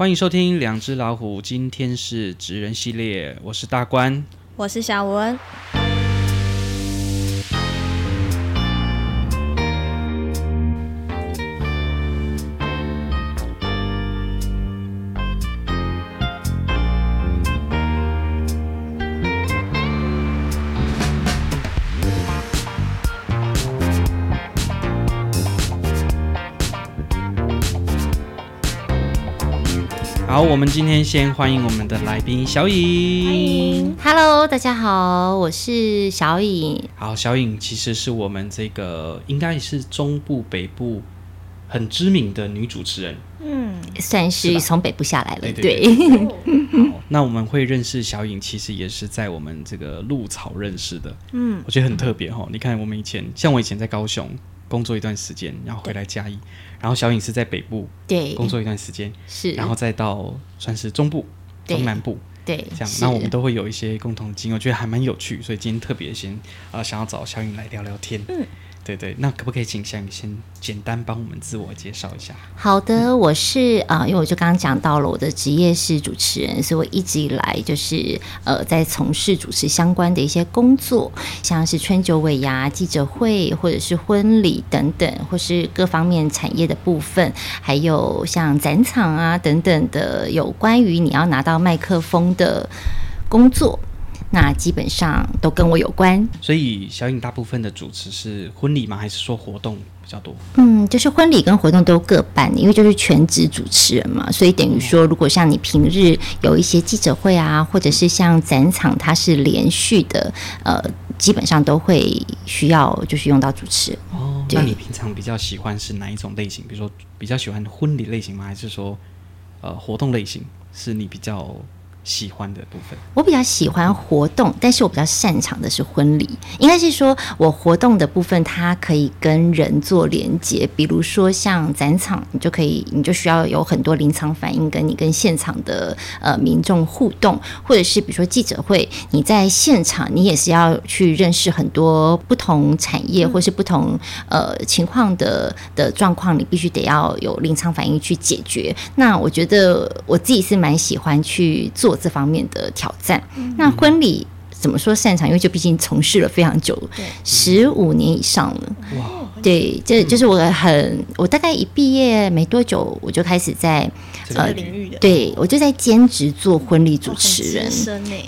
欢迎收听《两只老虎》，今天是职人系列，我是大官，我是小文。我们今天先欢迎我们的来宾小颖。Hello，大家好，我是小颖。好，小颖其实是我们这个应该是中部北部很知名的女主持人。嗯，算是从北部下来了。对，对，对，对。好，那我们会认识小颖，其实也是在我们这个鹿草认识的。嗯，我觉得很特别哈。你看，我们以前像我以前在高雄工作一段时间，然后回来嘉义。然后小颖是在北部对工作一段时间，是，然后再到算是中部、中南部对这样，那我们都会有一些共同经验，我觉得还蛮有趣，所以今天特别先啊、呃、想要找小颖来聊聊天。嗯。对对，那可不可以请小颖先简单帮我们自我介绍一下？好的，我是啊、因为我就刚刚讲到了，我的职业是主持人，所以我一直以来就是呃在从事主持相关的一些工作，像是春酒尾牙、记者会，或者是婚礼等等，或是各方面产业的部分，还有像展场啊等等的有关于你要拿到麦克风的工作。那基本上都跟我有关，所以小颖大部分的主持是婚礼吗？还是说活动比较多？嗯，就是婚礼跟活动都各办，因为就是全职主持人嘛，所以等于说，如果像你平日有一些记者会啊，或者是像展场，它是连续的，呃，基本上都会需要就是用到主持。哦，那你平常比较喜欢是哪一种类型？比如说比较喜欢婚礼类型吗？还是说呃活动类型是你比较？喜欢的部分，我比较喜欢活动，但是我比较擅长的是婚礼。应该是说我活动的部分，它可以跟人做连接，比如说像展场，你就可以，你就需要有很多临场反应，跟你跟现场的呃民众互动，或者是比如说记者会，你在现场，你也是要去认识很多不同产业或是不同呃情况的的状况，你必须得要有临场反应去解决。那我觉得我自己是蛮喜欢去做。这方面的挑战，嗯、那婚礼怎么说擅长？因为就毕竟从事了非常久，十五年以上了。哇，对，这就是我很，我大概一毕业没多久，我就开始在呃领域的，呃、对我就在兼职做婚礼主持人。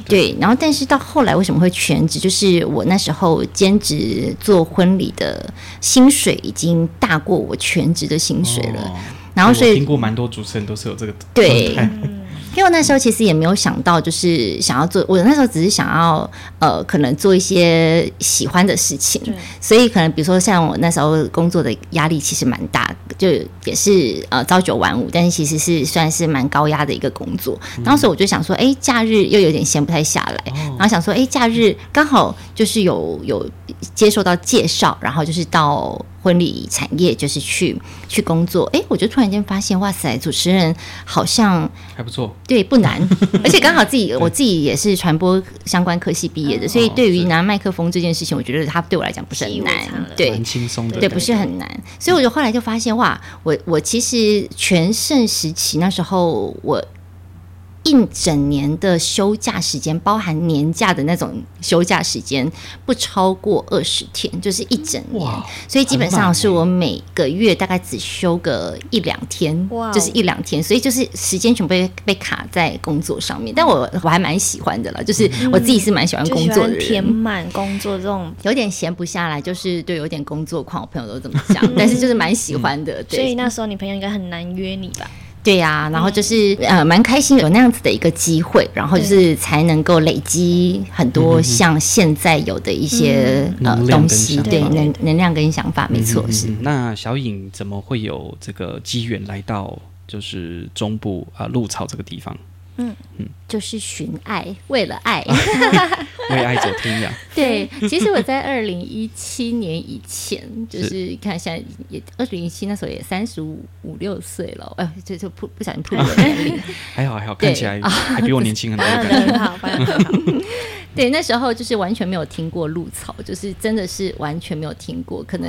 对，然后但是到后来为什么会全职？就是我那时候兼职做婚礼的薪水已经大过我全职的薪水了。哦、然后所以听过蛮多主持人都是有这个对。因为我那时候其实也没有想到，就是想要做。我那时候只是想要，呃，可能做一些喜欢的事情。所以可能比如说像我那时候工作的压力其实蛮大，就也是呃朝九晚五，但是其实是算是蛮高压的一个工作。当时我就想说，哎，假日又有点闲不太下来，然后想说，哎，假日刚好就是有有接受到介绍，然后就是到。婚礼产业就是去去工作，哎，我就突然间发现，哇塞，主持人好像还不错，对，不难，而且刚好自己我自己也是传播相关科系毕业的，所以对于拿麦克风这件事情，我觉得它对我来讲不是很难，对，蛮轻松的，对，不是很难，所以我就后来就发现，哇，我我其实全盛时期那时候我。一整年的休假时间，包含年假的那种休假时间，不超过二十天，就是一整年。所以基本上是我每个月大概只休个一两天，哇就是一两天。所以就是时间全部被被卡在工作上面。但我我还蛮喜欢的了，就是我自己是蛮喜欢工作的人，填满工作这种有点闲不下来，就是对有点工作狂。我朋友都这么讲，但是就是蛮喜欢的。对，所以那时候你朋友应该很难约你吧？对呀、啊，然后就是呃，蛮开心有那样子的一个机会，然后就是才能够累积很多像现在有的一些、嗯、呃东西，对能能量跟想法，没错是。那小颖怎么会有这个机缘来到就是中部啊鹿草这个地方？嗯。嗯，就是寻爱，为了爱，为爱走天涯。对，其实我在二零一七年以前，就是看现在也二零一七那时候也三十五五六岁了，哎，就就不不小心暴露年龄，还好还好，看起来还比我年轻很多。很好，很好。对，那时候就是完全没有听过鹿草，就是真的是完全没有听过。可能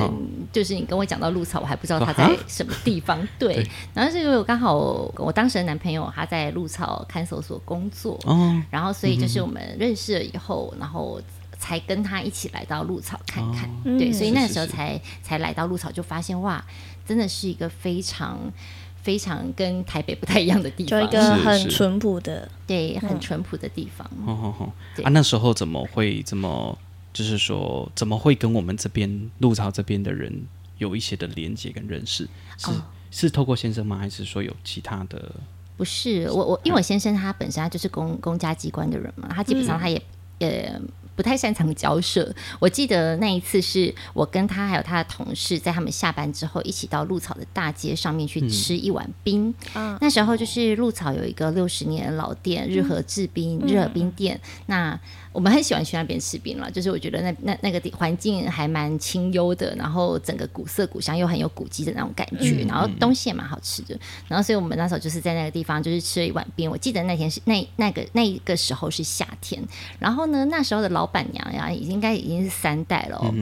就是你跟我讲到鹿草，我还不知道他在什么地方。对，对，然后是因为我刚好我当时的男朋友他在鹿草看守所工作，哦，然后所以就是我们认识了以后，然后才跟他一起来到鹿草看看。哦、对，所以那时候才是是是才来到鹿草，就发现哇，真的是一个非常。非常跟台北不太一样的地方，就一个很淳朴的，对，很淳朴的地方。哦哦哦！啊，那时候怎么会这么，就是说怎么会跟我们这边鹿草这边的人有一些的连接跟认识？是、哦、是透过先生吗？还是说有其他的？不是，我我因为我先生他本身他就是公公家机关的人嘛，他基本上他也、嗯、也。不太擅长交涉。我记得那一次是我跟他还有他的同事，在他们下班之后一起到鹿草的大街上面去吃一碗冰。嗯、那时候就是鹿草有一个六十年老店日和制冰、嗯、日和冰店。那我们很喜欢去那边吃冰了，就是我觉得那那那个地环境还蛮清幽的，然后整个古色古香又很有古迹的那种感觉，然后东西也蛮好吃的。然后所以我们那时候就是在那个地方就是吃了一碗冰。我记得那天是那那个那个时候是夏天，然后呢那时候的老板娘呀，已经应该已经是三代了哦。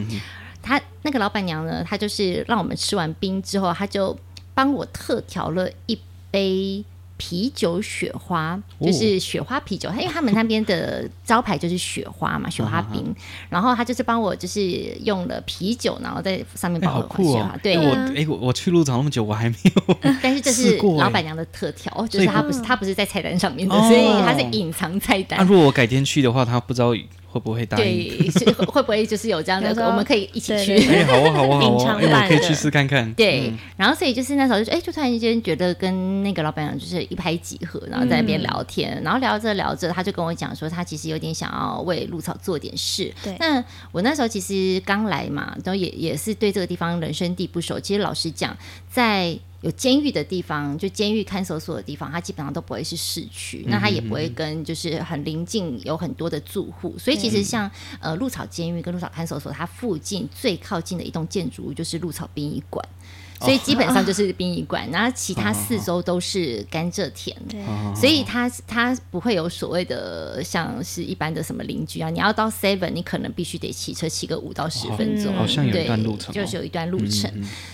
她那个老板娘呢，她就是让我们吃完冰之后，她就帮我特调了一杯。啤酒雪花就是雪花啤酒，他、哦、因为他们那边的招牌就是雪花嘛，雪花冰。然后他就是帮我就是用了啤酒，然后在上面包了雪花。欸哦、对，我哎，我我去鹿场那么久，我还没有。但是这是 老板娘的特调，就是他不是他不是在菜单上面的，所以他是隐藏菜单。那、如果我改天去的话，他不知道。会不会答应？对，是会不会就是有这样的？我们可以一起去。哎，好啊，好啊，好啊，我可以去试看看。对，嗯、然后所以就是那时候就哎，就突然间觉得跟那个老板娘就是一拍即合，然后在那边聊天，嗯、然后聊着聊着，他就跟我讲说，他其实有点想要为鹿草做点事。对，那我那时候其实刚来嘛，然后也也是对这个地方人生地不熟。其实老实讲，在有监狱的地方，就监狱看守所的地方，它基本上都不会是市区，那它也不会跟就是很临近有很多的住户，所以其实像呃鹿草监狱跟鹿草看守所，它附近最靠近的一栋建筑物就是鹿草殡仪馆。所以基本上就是殡仪馆，然后其他四周都是甘蔗田，对，所以它它不会有所谓的像是一般的什么邻居啊，你要到 Seven，你可能必须得骑车骑个五到十分钟，好像有一段路程，就是有一段路程。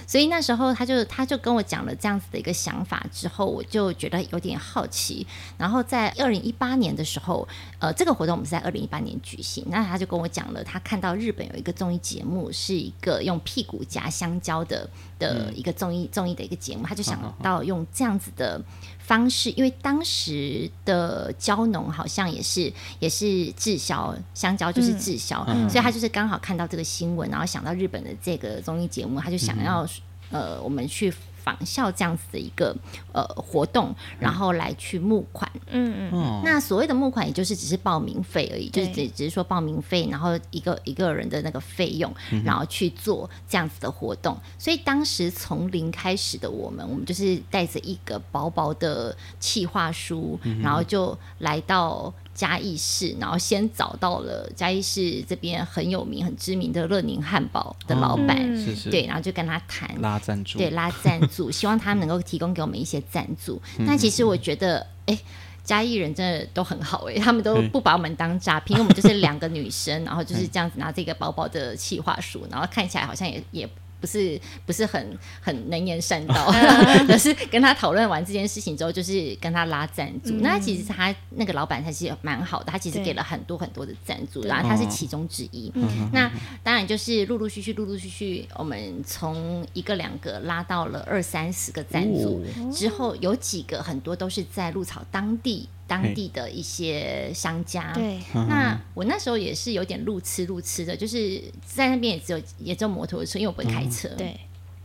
所以那时候他就他就跟我讲了这样子的一个想法之后，我就觉得有点好奇。然后在二零一八年的时候，呃，这个活动我们是在二零一八年举行，那他就跟我讲了，他看到日本有一个综艺节目，是一个用屁股夹香蕉的的。一个综艺综艺的一个节目，他就想到用这样子的方式，因为当时的蕉农好像也是也是滞销香蕉，就是滞销，嗯、所以他就是刚好看到这个新闻，然后想到日本的这个综艺节目，他就想要、嗯、呃，我们去。仿效这样子的一个呃活动，然后来去募款，嗯嗯，那所谓的募款，也就是只是报名费而已，就是只只是说报名费，然后一个一个人的那个费用，然后去做这样子的活动。所以当时从零开始的我们，我们就是带着一个薄薄的企划书，然后就来到。嘉义市，然后先找到了嘉义市这边很有名、很知名的乐宁汉堡的老板，哦、是是对，然后就跟他谈拉赞助，对，拉赞助，希望他能够提供给我们一些赞助。那、嗯、其实我觉得，哎，嘉义人真的都很好，哎，他们都不把我们当诈骗，因为我们就是两个女生，然后就是这样子拿这个薄薄的企划书，然后看起来好像也也。不是不是很很能言善道，可是跟他讨论完这件事情之后，就是跟他拉赞助。嗯、那其实他那个老板他其实蛮好的，他其实给了很多很多的赞助，然后他是其中之一。嗯、那当然就是陆陆续续陆陆续续，我们从一个两个拉到了二三十个赞助、哦、之后，有几个很多都是在鹿草当地。当地的一些商家，对，那我那时候也是有点路痴路痴的，就是在那边也只有也只有摩托车，因为我不会开车，嗯、对，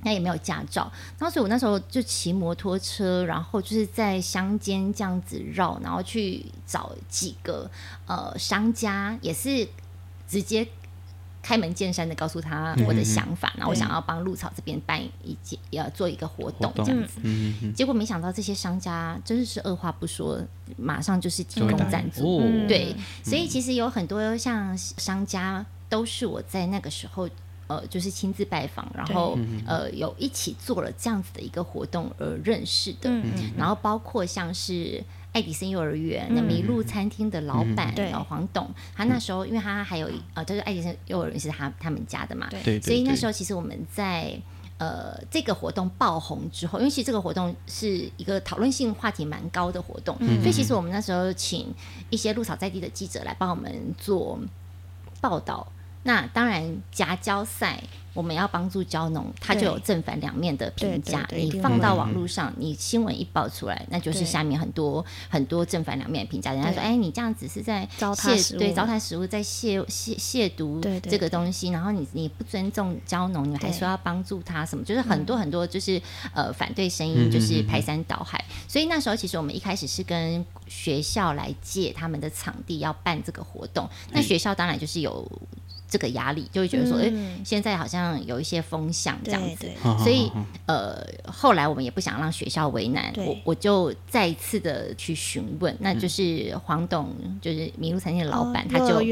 那也没有驾照，然后所以我那时候就骑摩托车，然后就是在乡间这样子绕，然后去找几个呃商家，也是直接。开门见山的告诉他我的想法，嗯、然后我想要帮鹿草这边办一件，要做一个活动这样子。嗯嗯、结果没想到这些商家真的是二话不说，马上就是提供赞助。哦、对，所以其实有很多像商家都是我在那个时候呃，就是亲自拜访，然后呃有一起做了这样子的一个活动而认识的。嗯、然后包括像是。爱迪生幼儿园那麋鹿餐厅的老板，黄董，他那时候因为他还有呃，就是爱迪生幼儿园是他他们家的嘛，对，所以那时候其实我们在。呃，这个活动爆红之后，因为其实这个活动是一个讨论性话题蛮高的活动，嗯、所以其实我们那时候请一些鹿草在地的记者来帮我们做报道。那当然夹胶赛。我们要帮助蕉农，他就有正反两面的评价。你放到网络上，你新闻一报出来，那就是下面很多很多正反两面的评价。人家说：“哎，你这样子是在亵对糟蹋食物，在亵亵亵渎这个东西。然后你你不尊重蕉农，你还说要帮助他什么？就是很多很多就是呃反对声音，就是排山倒海。所以那时候其实我们一开始是跟学校来借他们的场地要办这个活动。那学校当然就是有。这个压力就会觉得说，哎、嗯，现在好像有一些风向这样子，所以呃，后来我们也不想让学校为难，我我就再一次的去询问，那就是黄董，就是麋鹿餐厅的老板，哦、他就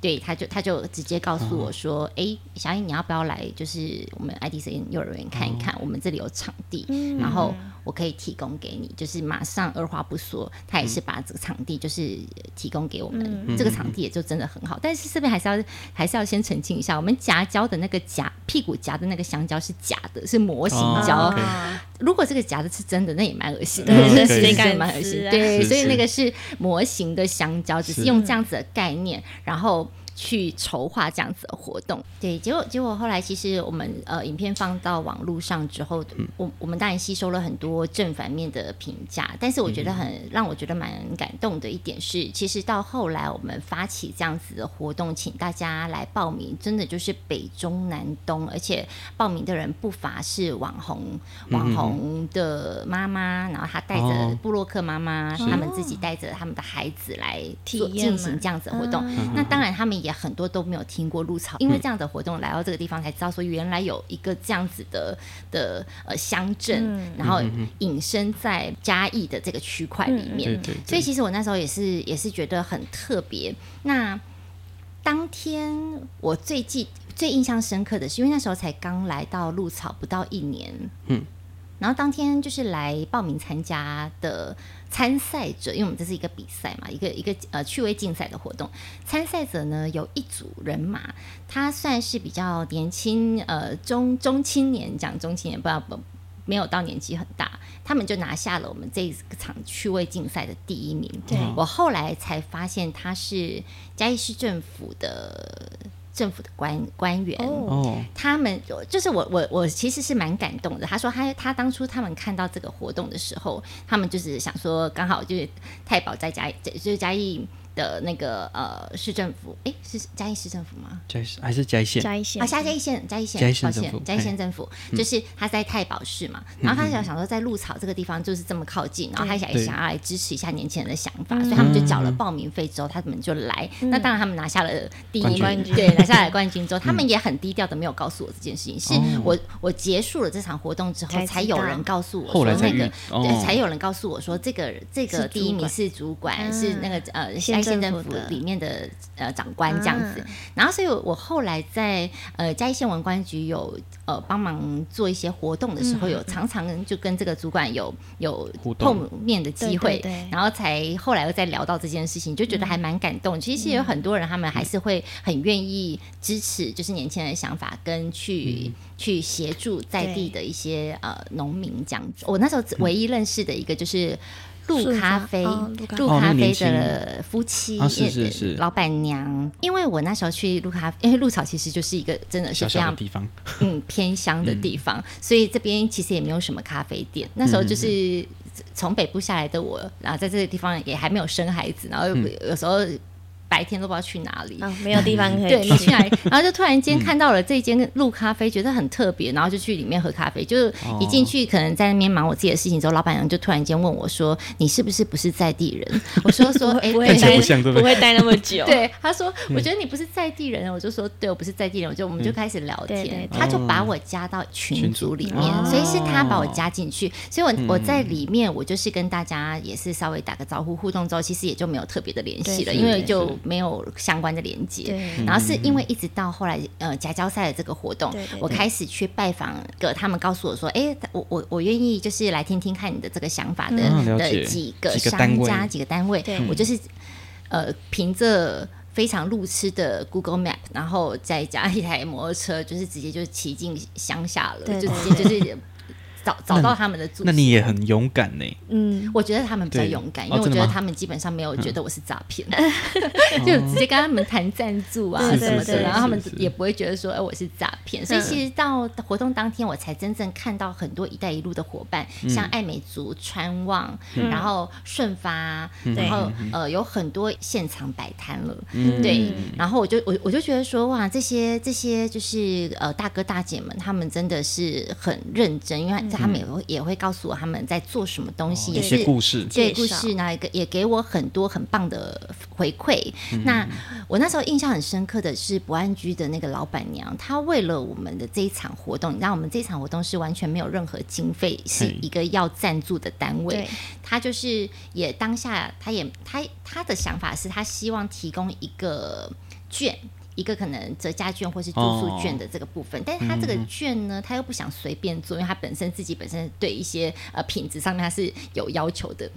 对，他就他就直接告诉我说，哎、哦，小英你要不要来，就是我们 IDC 幼儿园看一看，哦、我们这里有场地，嗯、然后。我可以提供给你，就是马上二话不说，他也是把这个场地就是提供给我们，嗯、这个场地也就真的很好。但是这边还是要还是要先澄清一下，我们夹胶的那个夹屁股夹的那个香蕉是假的，是模型胶。哦 okay、如果这个夹的是真的，那也蛮恶心的，真的是蛮恶心。对，所以那个是模型的香蕉，只是用这样子的概念，然后。去筹划这样子的活动，对，结果结果后来其实我们呃影片放到网络上之后，嗯、我我们当然吸收了很多正反面的评价，但是我觉得很、嗯、让我觉得蛮感动的一点是，其实到后来我们发起这样子的活动，请大家来报名，真的就是北中南东，而且报名的人不乏是网红网红的妈妈，然后她带着布洛克妈妈，哦、他们自己带着他们的孩子来做进行这样子的活动，嗯、那当然他们也。也很多都没有听过鹿草，因为这样的活动来到这个地方才知道说原来有一个这样子的的呃乡镇，嗯、然后隐身在嘉义的这个区块里面，嗯、所以其实我那时候也是也是觉得很特别。那当天我最记最印象深刻的是，因为那时候才刚来到鹿草不到一年，嗯。然后当天就是来报名参加的参赛者，因为我们这是一个比赛嘛，一个一个呃趣味竞赛的活动。参赛者呢有一组人马，他算是比较年轻，呃中中青年，讲中青年，不不没有到年纪很大，他们就拿下了我们这一场趣味竞赛的第一名。对，我后来才发现他是嘉义市政府的。政府的官官员，哦，他们就是我我我其实是蛮感动的。他说他他当初他们看到这个活动的时候，他们就是想说刚好就是太保在嘉义，就是嘉义。的那个呃市政府，哎，是嘉义市政府吗？嘉义还是嘉义县？嘉义县。啊，嘉义县，嘉义县，抱歉，嘉义县政府就是他在太保市嘛。然后他想想说，在鹿草这个地方就是这么靠近，然后他想想要来支持一下年轻人的想法，所以他们就缴了报名费之后，他们就来。那当然，他们拿下了第一冠军，对，拿下来冠军之后，他们也很低调的没有告诉我这件事情。是我我结束了这场活动之后，才有人告诉我说那个，对，才有人告诉我说这个这个第一名是主管，是那个呃嘉义县政府里面的呃长官这样子，然后所以我后来在呃嘉义县文官局有呃帮忙做一些活动的时候，有常常就跟这个主管有有碰面的机会，然后才后来又再聊到这件事情，就觉得还蛮感动。其实有很多人他们还是会很愿意支持，就是年轻人的想法跟去去协助在地的一些呃农民这样子。我那时候唯一认识的一个就是。鹿咖啡，鹿咖啡的夫妻，老板娘。因为我那时候去鹿咖啡，因为鹿草其实就是一个真的是非常地方，嗯，偏乡的地方，所以这边其实也没有什么咖啡店。那时候就是从北部下来的我，然后在这个地方也还没有生孩子，然后有时候。白天都不知道去哪里，哦、没有地方可以对，你去哪里？然后就突然间看到了这间鹿咖啡，觉得很特别，然后就去里面喝咖啡。就是一进去，可能在那边忙我自己的事情之后，老板娘就突然间问我说：“你是不是不是在地人？” 我说：“说，哎，不会待，不会待那么久。” 对，他说：“我觉得你不是在地人。”我就说：“对，我不是在地人。”我就我们就开始聊天，他就把我加到群组里面，所以是他把我加进去。所以我我在里面，我就是跟大家也是稍微打个招呼互动之后，其实也就没有特别的联系了，因为就。有没有相关的连接。然后是因为一直到后来，呃，夹交赛的这个活动，我开始去拜访个他们，告诉我说，哎，我我我愿意就是来听听看你的这个想法的、嗯、的几个商家几个单位，对。我就是呃凭着非常路痴的 Google Map，然后再加一台摩托车，就是直接就骑进乡下了，对对对，就直接就是。找找到他们的住，那你也很勇敢呢。嗯，我觉得他们比较勇敢，因为我觉得他们基本上没有觉得我是诈骗，就直接跟他们谈赞助啊什么的，然后他们也不会觉得说哎我是诈骗。所以其实到活动当天，我才真正看到很多“一带一路”的伙伴，像爱美族、川旺，然后顺发，然后呃有很多现场摆摊了，对。然后我就我我就觉得说哇，这些这些就是呃大哥大姐们，他们真的是很认真，因为。他们也会也会告诉我他们在做什么东西，也是故事，对故事，那一个也给我很多很棒的回馈。那我那时候印象很深刻的是博安居的那个老板娘，她为了我们的这一场活动，你知道我们这场活动是完全没有任何经费，是一个要赞助的单位。她就是也当下，她也她她的想法是，她希望提供一个券。一个可能折价券或是住宿券的这个部分，哦、但是他这个券呢，他又不想随便做，因为他本身自己本身对一些呃品质上面他是有要求的。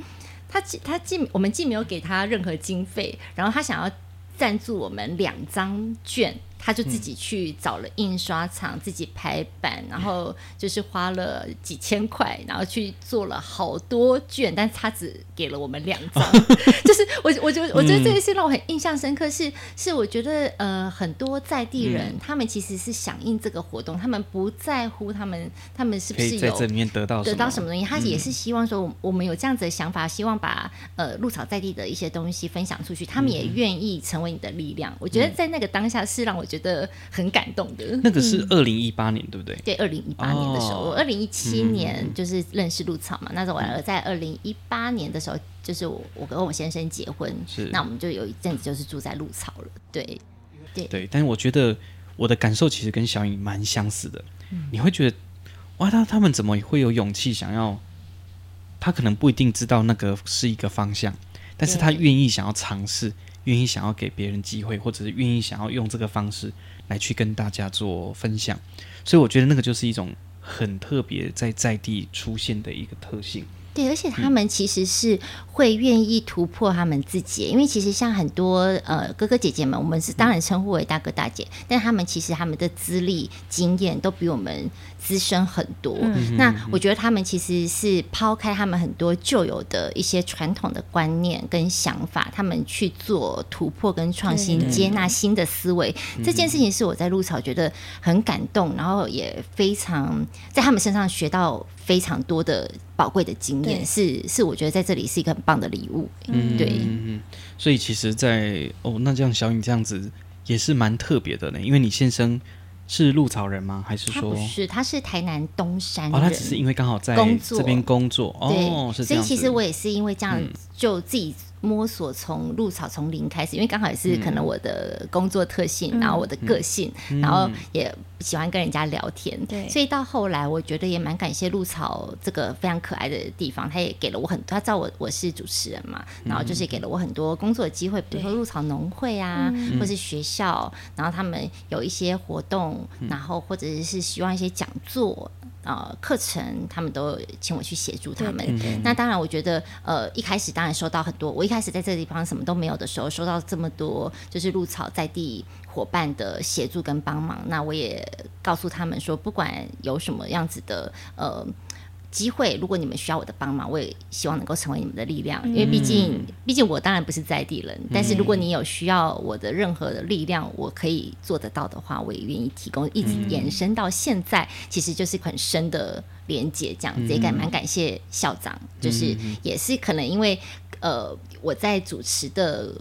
他既他既我们既没有给他任何经费，然后他想要赞助我们两张券。他就自己去找了印刷厂，自己排版，然后就是花了几千块，然后去做了好多卷，但是他只给了我们两张。就是我，我觉得，我觉得这件事让我很印象深刻是，是是我觉得呃，很多在地人、嗯、他们其实是响应这个活动，他们不在乎他们他们是不是有在这里面得到得到什么东西，他也是希望说，我们有这样子的想法，希望把呃鹿草在地的一些东西分享出去，他们也愿意成为你的力量。我觉得在那个当下是让我。觉得很感动的，那个是二零一八年，对不对？对，二零一八年的时候，我二零一七年就是认识陆草嘛。那时候我在二零一八年的时候，就是我我跟我先生结婚，是那我们就有一阵子就是住在陆草了。对对对，但是我觉得我的感受其实跟小颖蛮相似的。你会觉得哇，他他们怎么会有勇气想要？他可能不一定知道那个是一个方向，但是他愿意想要尝试。愿意想要给别人机会，或者是愿意想要用这个方式来去跟大家做分享，所以我觉得那个就是一种很特别在在地出现的一个特性。对，而且他们其实是会愿意突破他们自己，因为其实像很多呃哥哥姐姐们，我们是当然称呼为大哥大姐，但他们其实他们的资历经验都比我们。资深很多，嗯、那我觉得他们其实是抛开他们很多旧有的一些传统的观念跟想法，他们去做突破跟创新，对。接纳新的思维。嗯、这件事情是我在鹿草觉得很感动，然后也非常在他们身上学到非常多的宝贵的经验，是是我觉得在这里是一个很棒的礼物。嗯，对，嗯，所以其实在，在哦，那这样小颖这样子也是蛮特别的呢，因为你先生。是鹿草人吗？还是说他不是？他是台南东山人。哦，他只是因为刚好在这边工作。对哦。所以其实我也是因为这样，就自己。摸索从入草从零开始，因为刚好也是可能我的工作特性，嗯、然后我的个性，嗯、然后也喜欢跟人家聊天，对，所以到后来我觉得也蛮感谢入草这个非常可爱的地方，他也给了我很多，他知道我我是主持人嘛，然后就是给了我很多工作的机会，比如说入草农会啊，或是学校，然后他们有一些活动，然后或者是希望一些讲座。呃，课程他们都请我去协助他们。那当然，我觉得呃，一开始当然收到很多。我一开始在这个地方什么都没有的时候，收到这么多就是露草在地伙伴的协助跟帮忙。那我也告诉他们说，不管有什么样子的呃。机会，如果你们需要我的帮忙，我也希望能够成为你们的力量。因为毕竟，毕竟我当然不是在地人，但是如果你有需要我的任何的力量，我可以做得到的话，我也愿意提供。一直延伸到现在，其实就是很深的连接，这样子也感蛮感谢校长，就是也是可能因为呃我在主持的。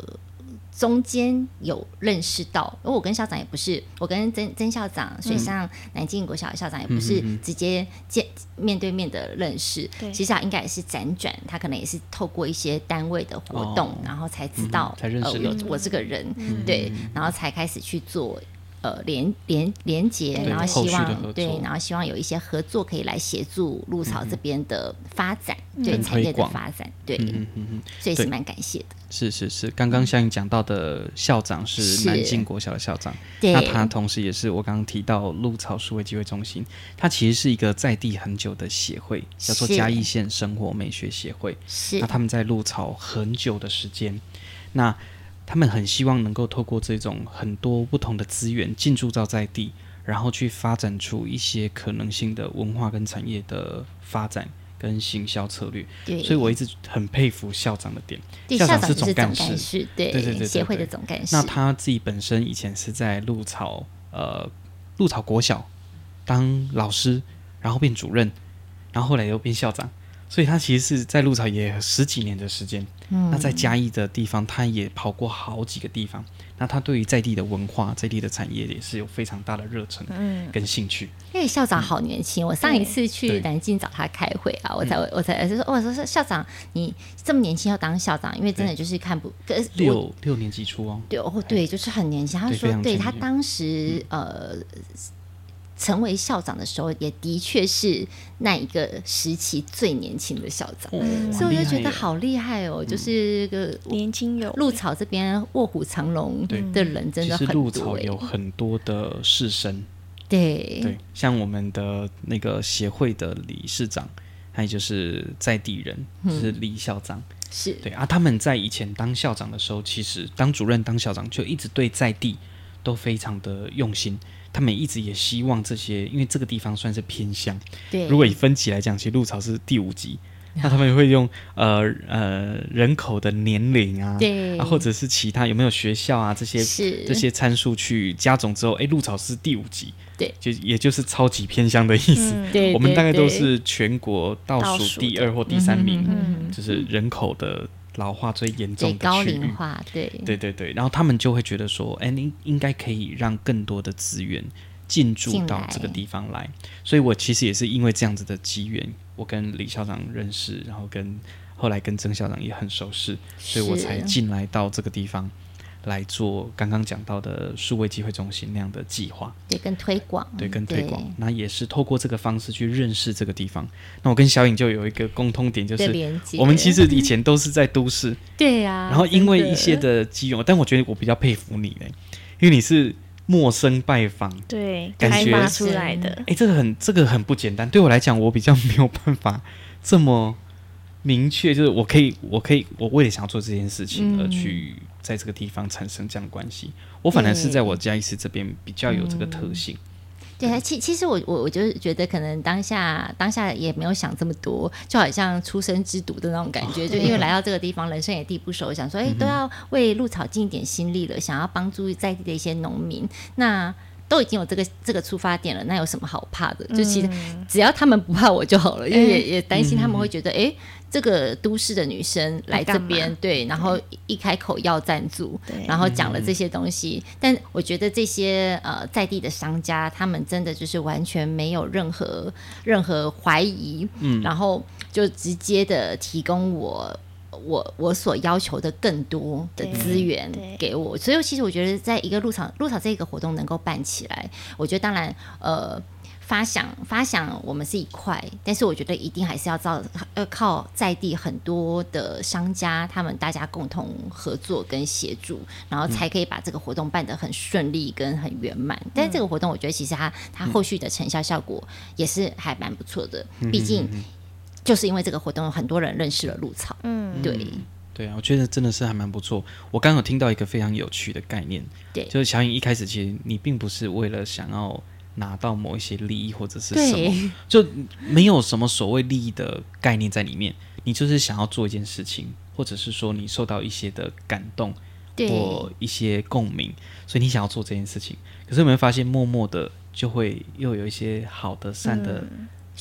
中间有认识到，因为我跟校长也不是，我跟曾曾校长、水上南京国小的校长也不是直接见面对面的认识，嗯其实应该也是辗转，他可能也是透过一些单位的活动，哦、然后才知道，认识、呃、有我这个人，嗯、对，然后才开始去做呃连连连接，然后希望对，然后希望有一些合作可以来协助鹿草这边的发展，嗯、对产业的发展，对，嗯嗯嗯，所以是蛮感谢的。是是是，刚刚像你讲到的校长是南靖国小的校长，那他同时也是我刚刚提到鹿草数位机会中心，它其实是一个在地很久的协会，叫做嘉义县生活美学协会。是，那他们在鹿草很久的时间，那他们很希望能够透过这种很多不同的资源进驻到在地，然后去发展出一些可能性的文化跟产业的发展。跟行销策略，对，所以我一直很佩服校长的点。校长是总干事，对对对对，协会的总干事。那他自己本身以前是在鹿草呃鹿草国小当老师，然后变主任，然后后来又变校长。所以他其实是在鹿草也十几年的时间，嗯，那在嘉义的地方，他也跑过好几个地方。那他对于在地的文化、在地的产业也是有非常大的热忱，嗯，跟兴趣。因为校长好年轻，嗯、我上一次去南京找他开会啊，我才我才就说，我说校长你这么年轻要当校长，因为真的就是看不，六六年级初哦，对哦对，就是很年轻。他说，对，对他当时、嗯、呃。成为校长的时候，也的确是那一个时期最年轻的校长，嗯、所以我就觉得好厉害哦！嗯、就是个年轻有鹿草这边卧虎藏龙的人真的很多。鹿草有很多的士绅，对。对，像我们的那个协会的理事长，还有就是在地人，就是李校长，嗯、是。对啊。他们在以前当校长的时候，其实当主任、当校长就一直对在地都非常的用心。他们一直也希望这些，因为这个地方算是偏乡。对，如果以分级来讲，其实鹿草是第五级。那他们也会用呃呃人口的年龄啊，对啊，或者是其他有没有学校啊这些这些参数去加总之后，哎，鹿草是第五级。对，就也就是超级偏乡的意思。嗯、对，我们大概都是全国倒数第二或第三名，就是人口的。老化最严重的高龄化，对。对对对，然后他们就会觉得说，哎，应应该可以让更多的资源进驻到这个地方来，来所以我其实也是因为这样子的机缘，我跟李校长认识，然后跟后来跟曾校长也很熟识，所以我才进来到这个地方。来做刚刚讲到的数位机会中心那样的计划，对，跟推广，对，跟推广，那也是透过这个方式去认识这个地方。那我跟小颖就有一个共通点，就是我们其实以前都是在都市，对呀。然后因为一些的机缘，但我觉得我比较佩服你嘞，因为你是陌生拜访，对，感觉开发出来的。哎，这个很，这个很不简单。对我来讲，我比较没有办法这么明确，就是我可以，我可以，我为了想要做这件事情而去。在这个地方产生这样的关系，我反而是在我嘉义市这边比较有这个特性。对啊，其其实我我我就是觉得，可能当下当下也没有想这么多，就好像初生之犊的那种感觉，就因为来到这个地方，人生也地不熟，想说，哎，都要为鹿草尽一点心力了，想要帮助在地的一些农民，那。都已经有这个这个出发点了，那有什么好怕的？就其实只要他们不怕我就好了，因为也也担心他们会觉得，哎，这个都市的女生来这边，对，然后一开口要赞助，然后讲了这些东西，但我觉得这些呃在地的商家，他们真的就是完全没有任何任何怀疑，嗯，然后就直接的提供我。我我所要求的更多的资源给我，所以其实我觉得，在一个入场入场这个活动能够办起来，我觉得当然呃发想发想我们是一块，但是我觉得一定还是要造要靠在地很多的商家，他们大家共同合作跟协助，然后才可以把这个活动办得很顺利跟很圆满。嗯、但是这个活动，我觉得其实它它后续的成效效果也是还蛮不错的，毕竟。就是因为这个活动，很多人认识了鹿草。嗯，对，对啊，我觉得真的是还蛮不错。我刚有听到一个非常有趣的概念，对，就是小颖一开始其实你并不是为了想要拿到某一些利益或者是什么，就没有什么所谓利益的概念在里面。你就是想要做一件事情，或者是说你受到一些的感动或一些共鸣，所以你想要做这件事情。可是有没有发现，默默的就会又有一些好的、善的。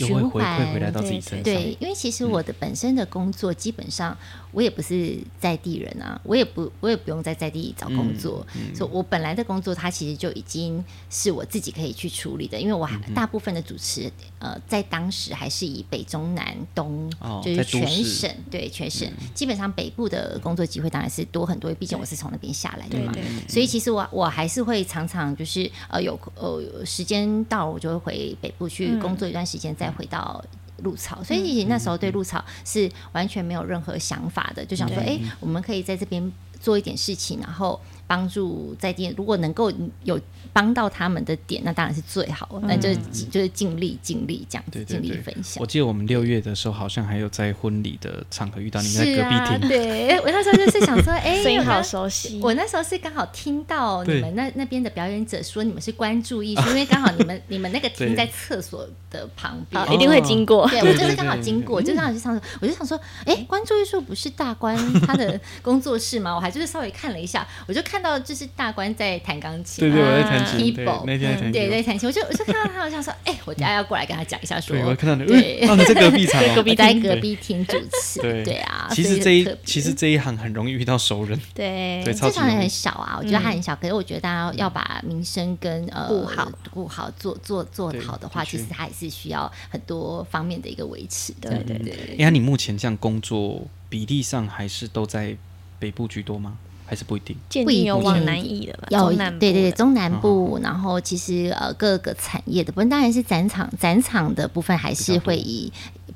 循环回来到自己身上。对，因为其实我的本身的工作基本上。我也不是在地人啊，我也不，我也不用在在地找工作，嗯嗯、所以我本来的工作它其实就已经是我自己可以去处理的，因为我大部分的主持，嗯、呃，在当时还是以北中南东，哦、就是全省，对全省，嗯、基本上北部的工作机会当然是多很多，毕竟我是从那边下来的嘛，所以其实我我还是会常常就是呃有呃时间到了我就会回北部去工作一段时间，再回到。鹿草，所以其实那时候对鹿草是完全没有任何想法的，就想说，哎、欸，我们可以在这边做一点事情，然后。帮助在地，如果能够有帮到他们的点，那当然是最好。那、嗯、就就是尽力尽力这样子，尽力分享。我记得我们六月的时候，好像还有在婚礼的场合遇到你们在隔壁厅。啊、对，我那时候就是想说，哎，声音好熟悉。我那时候是刚好听到你们那那边的表演者说你们是关注艺术，因为刚好你们你们那个厅在厕所的旁边，一定会经过。对，我就是刚好经过，就刚好就想说，我就想说，哎，关注艺术不是大关他的工作室吗？我还就是稍微看了一下，我就看。看到就是大官在弹钢琴，对对，我在弹琴，那天在弹琴，对在弹琴，我就我就看到他好像说，哎，我等下要过来跟他讲一下，说，对，我看到你，对，在隔壁场，隔壁在隔壁厅主持，对啊，其实这一其实这一行很容易遇到熟人，对，这场也很小啊，我觉得他很小，可是我觉得大家要把名声跟呃顾好。顾好做做做好的话，其实还是需要很多方面的一个维持，对对对。哎，那你目前这样工作比例上还是都在北部居多吗？还是不一定，不一定有往南移的吧？有对对对，中南部，然后其实呃各个产业的部分，当然是展场展场的部分还是会以。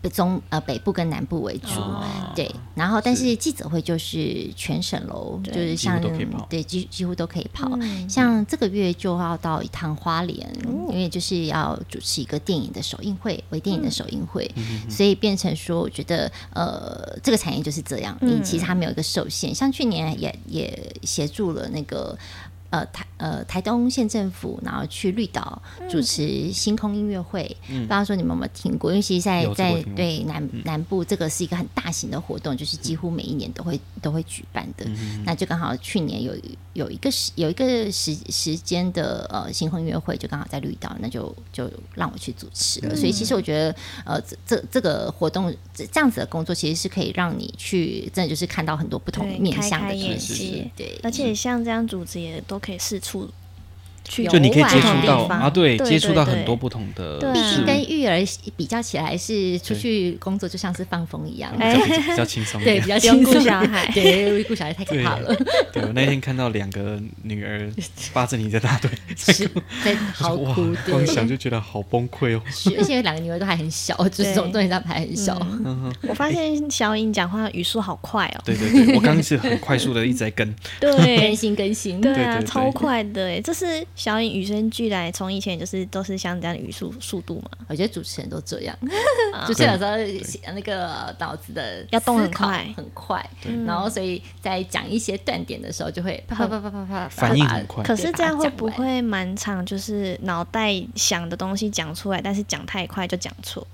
中呃北部跟南部为主，哦、对，然后但是记者会就是全省喽，就是像对几几乎都可以跑，嗯、像这个月就要到一趟花莲，嗯、因为就是要主持一个电影的首映会，微电影的首映会，嗯、所以变成说，我觉得呃这个产业就是这样，你、嗯、其实它没有一个受限，像去年也也协助了那个。呃台呃台东县政府，然后去绿岛主持星空音乐会，嗯、不知道说你们有没有听过？因为其实在在对南、嗯、南部这个是一个很大型的活动，就是几乎每一年都会都会举办的。嗯、那就刚好去年有有一个时有一个时时间的呃星空音乐会，就刚好在绿岛，那就就让我去主持了。嗯、所以其实我觉得呃这这这个活动这样子的工作，其实是可以让你去真的就是看到很多不同面向的东西。对，而且像这样组织也都。可以四处去，就你可以接触到啊，对，接触到很多不同的。毕竟跟育儿比较起来，是出去工作就像是放风一样，比较轻松，对，比较轻松。小孩，对，顾小孩太可怕了。对，我那天看到两个女儿 扒着你在大队，在好哭，光想就觉得好崩溃哦。而且两个女儿都还很小，就是总对象还很小。我发现小颖讲话语速好快哦。对对对，我刚刚是很快速的一直在跟，对，更新更新，对啊，超快的哎，这是。小颖与生俱来，从以前就是都是像这样的语速速度嘛。我觉得主持人都这样，主持人有时候那个脑子的要动很快，很快。然后所以在讲一些断点的时候，就会啪啪啪啪啪，反应很快。可是这样会不会蛮长？就是脑袋想的东西讲出来，但是讲太快就讲错，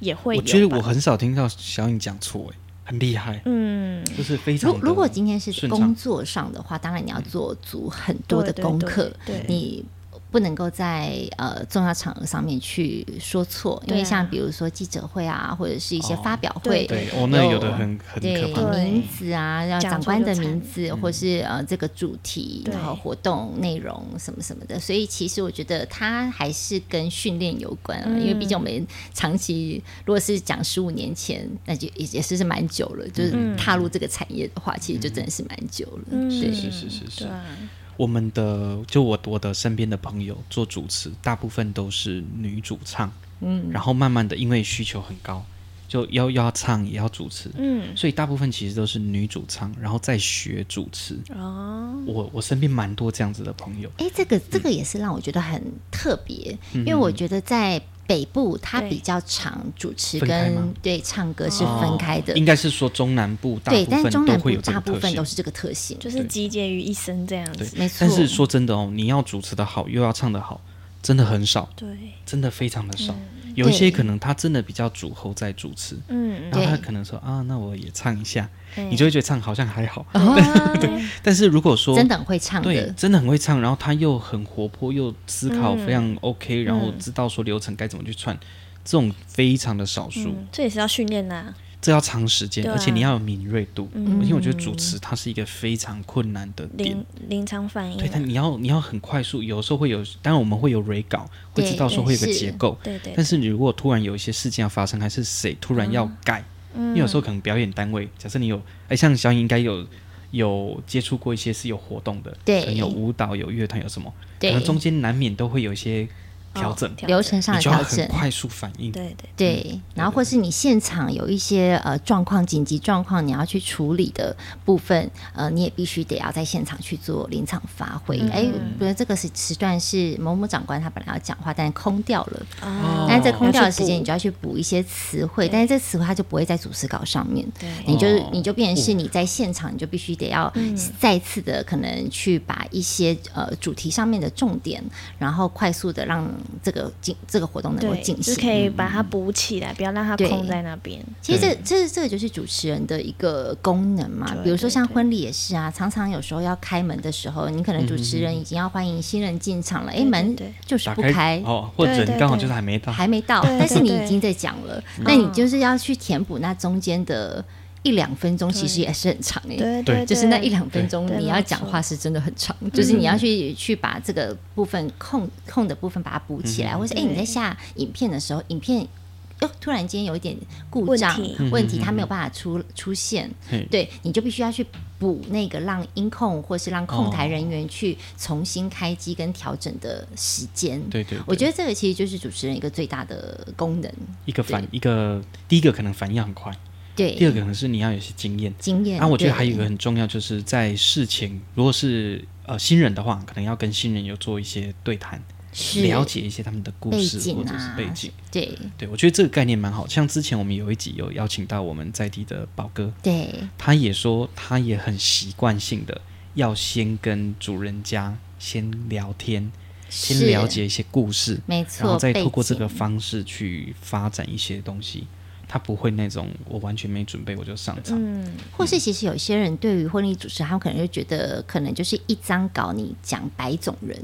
也会。我觉得我很少听到小颖讲错，哎。很厉害，嗯，就是非常。如如果今天是工作上的话，当然你要做足很多的功课，你不能够在呃重要场合上面去说错，因为像比如说记者会啊，或者是一些发表会，对，哦，那有的很很可怕，名字啊，要长官的名字，或是呃这个主题，然后活动内容什么什么的，所以其实我觉得它还是跟训练有关啊，因为毕竟我们长期如果是讲十五年前，那就也也是是蛮久了，就是踏入这个产业的话，其实就真的是蛮久了，是是是是是。我们的就我我的身边的朋友做主持，大部分都是女主唱，嗯，然后慢慢的因为需求很高，就要要唱也要主持，嗯，所以大部分其实都是女主唱，然后再学主持。哦，我我身边蛮多这样子的朋友。哎，这个这个也是让我觉得很特别，因为我觉得在。北部它比较长，主持跟对唱歌是分开的。应该是说中南部大部分对，但是中南部大部分都是这个特性，就是集结于一身这样子。没错。但是说真的哦，你要主持的好，又要唱的好，真的很少。对，真的非常的少。有一些可能他真的比较主后在主持，嗯，然后他可能说啊，那我也唱一下。你就会觉得唱好像还好，对。但是如果说真的很会唱，对，真的很会唱，然后他又很活泼，又思考非常 OK，然后知道说流程该怎么去串，这种非常的少数。嗯、这也是要训练的。这要长时间，啊、而且你要有敏锐度。嗯、因为我觉得主持它是一个非常困难的点，临场反应。对，但你要你要很快速，有时候会有，当然我们会有 re 稿，会知道说会有个结构。对对。但是你如果突然有一些事件要发生，还是谁突然要改，嗯、因为有时候可能表演单位，假设你有，哎，像小颖应该有有接触过一些是有活动的，对，可能有舞蹈、有乐团、有什么，可能中间难免都会有一些。调整。流程上的调整，快速反应。对对对，然后或是你现场有一些呃状况、紧急状况，你要去处理的部分，呃，你也必须得要在现场去做临场发挥。哎，比如这个时时段是某某长官他本来要讲话，但是空掉了，但是在空掉的时间，你就要去补一些词汇，但是这词汇它就不会在主持稿上面，对。你就你就变成是你在现场，你就必须得要再次的可能去把一些呃主题上面的重点，然后快速的让。这个进这个活动能够进行，就是可以把它补起来，嗯、不要让它空在那边。其实这这这个就是主持人的一个功能嘛。比如说像婚礼也是啊，常常有时候要开门的时候，你可能主持人已经要欢迎新人进场了，哎、嗯，门就是不开，开哦，或者你刚好就是还没到，还没到，但是你已经在讲了，那你就是要去填补那中间的。一两分钟其实也是很长诶，对，就是那一两分钟你要讲话是真的很长，就是你要去去把这个部分空空的部分把它补起来，或者哎你在下影片的时候，影片哟突然间有一点故障问题，它没有办法出出现，对，你就必须要去补那个让音控或是让控台人员去重新开机跟调整的时间。对对，我觉得这个其实就是主持人一个最大的功能，一个反一个第一个可能反应很快。对，第二个可能是你要有一些经验，经验。那、啊、我觉得还有一个很重要，就是在事前，如果是呃新人的话，可能要跟新人有做一些对谈，了解一些他们的故事或者是背景。对，对我觉得这个概念蛮好。像之前我们有一集有邀请到我们在地的宝哥，对，他也说他也很习惯性的要先跟主人家先聊天，先了解一些故事，没错，然后再透过这个方式去发展一些东西。他不会那种我完全没准备我就上场，嗯，或是其实有些人对于婚礼主持，他们可能就觉得可能就是一张稿你讲百种人，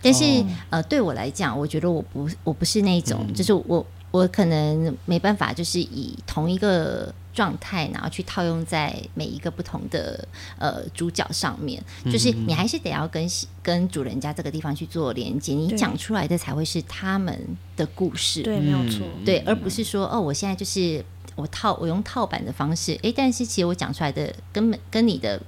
但是、哦、呃对我来讲，我觉得我不我不是那种，嗯、就是我我可能没办法就是以同一个。状态，然后去套用在每一个不同的呃主角上面，就是你还是得要跟跟主人家这个地方去做连接，你讲出来的才会是他们的故事，对，没有错，对，而不是说哦，我现在就是我套我用套版的方式，哎，但是其实我讲出来的根本跟你的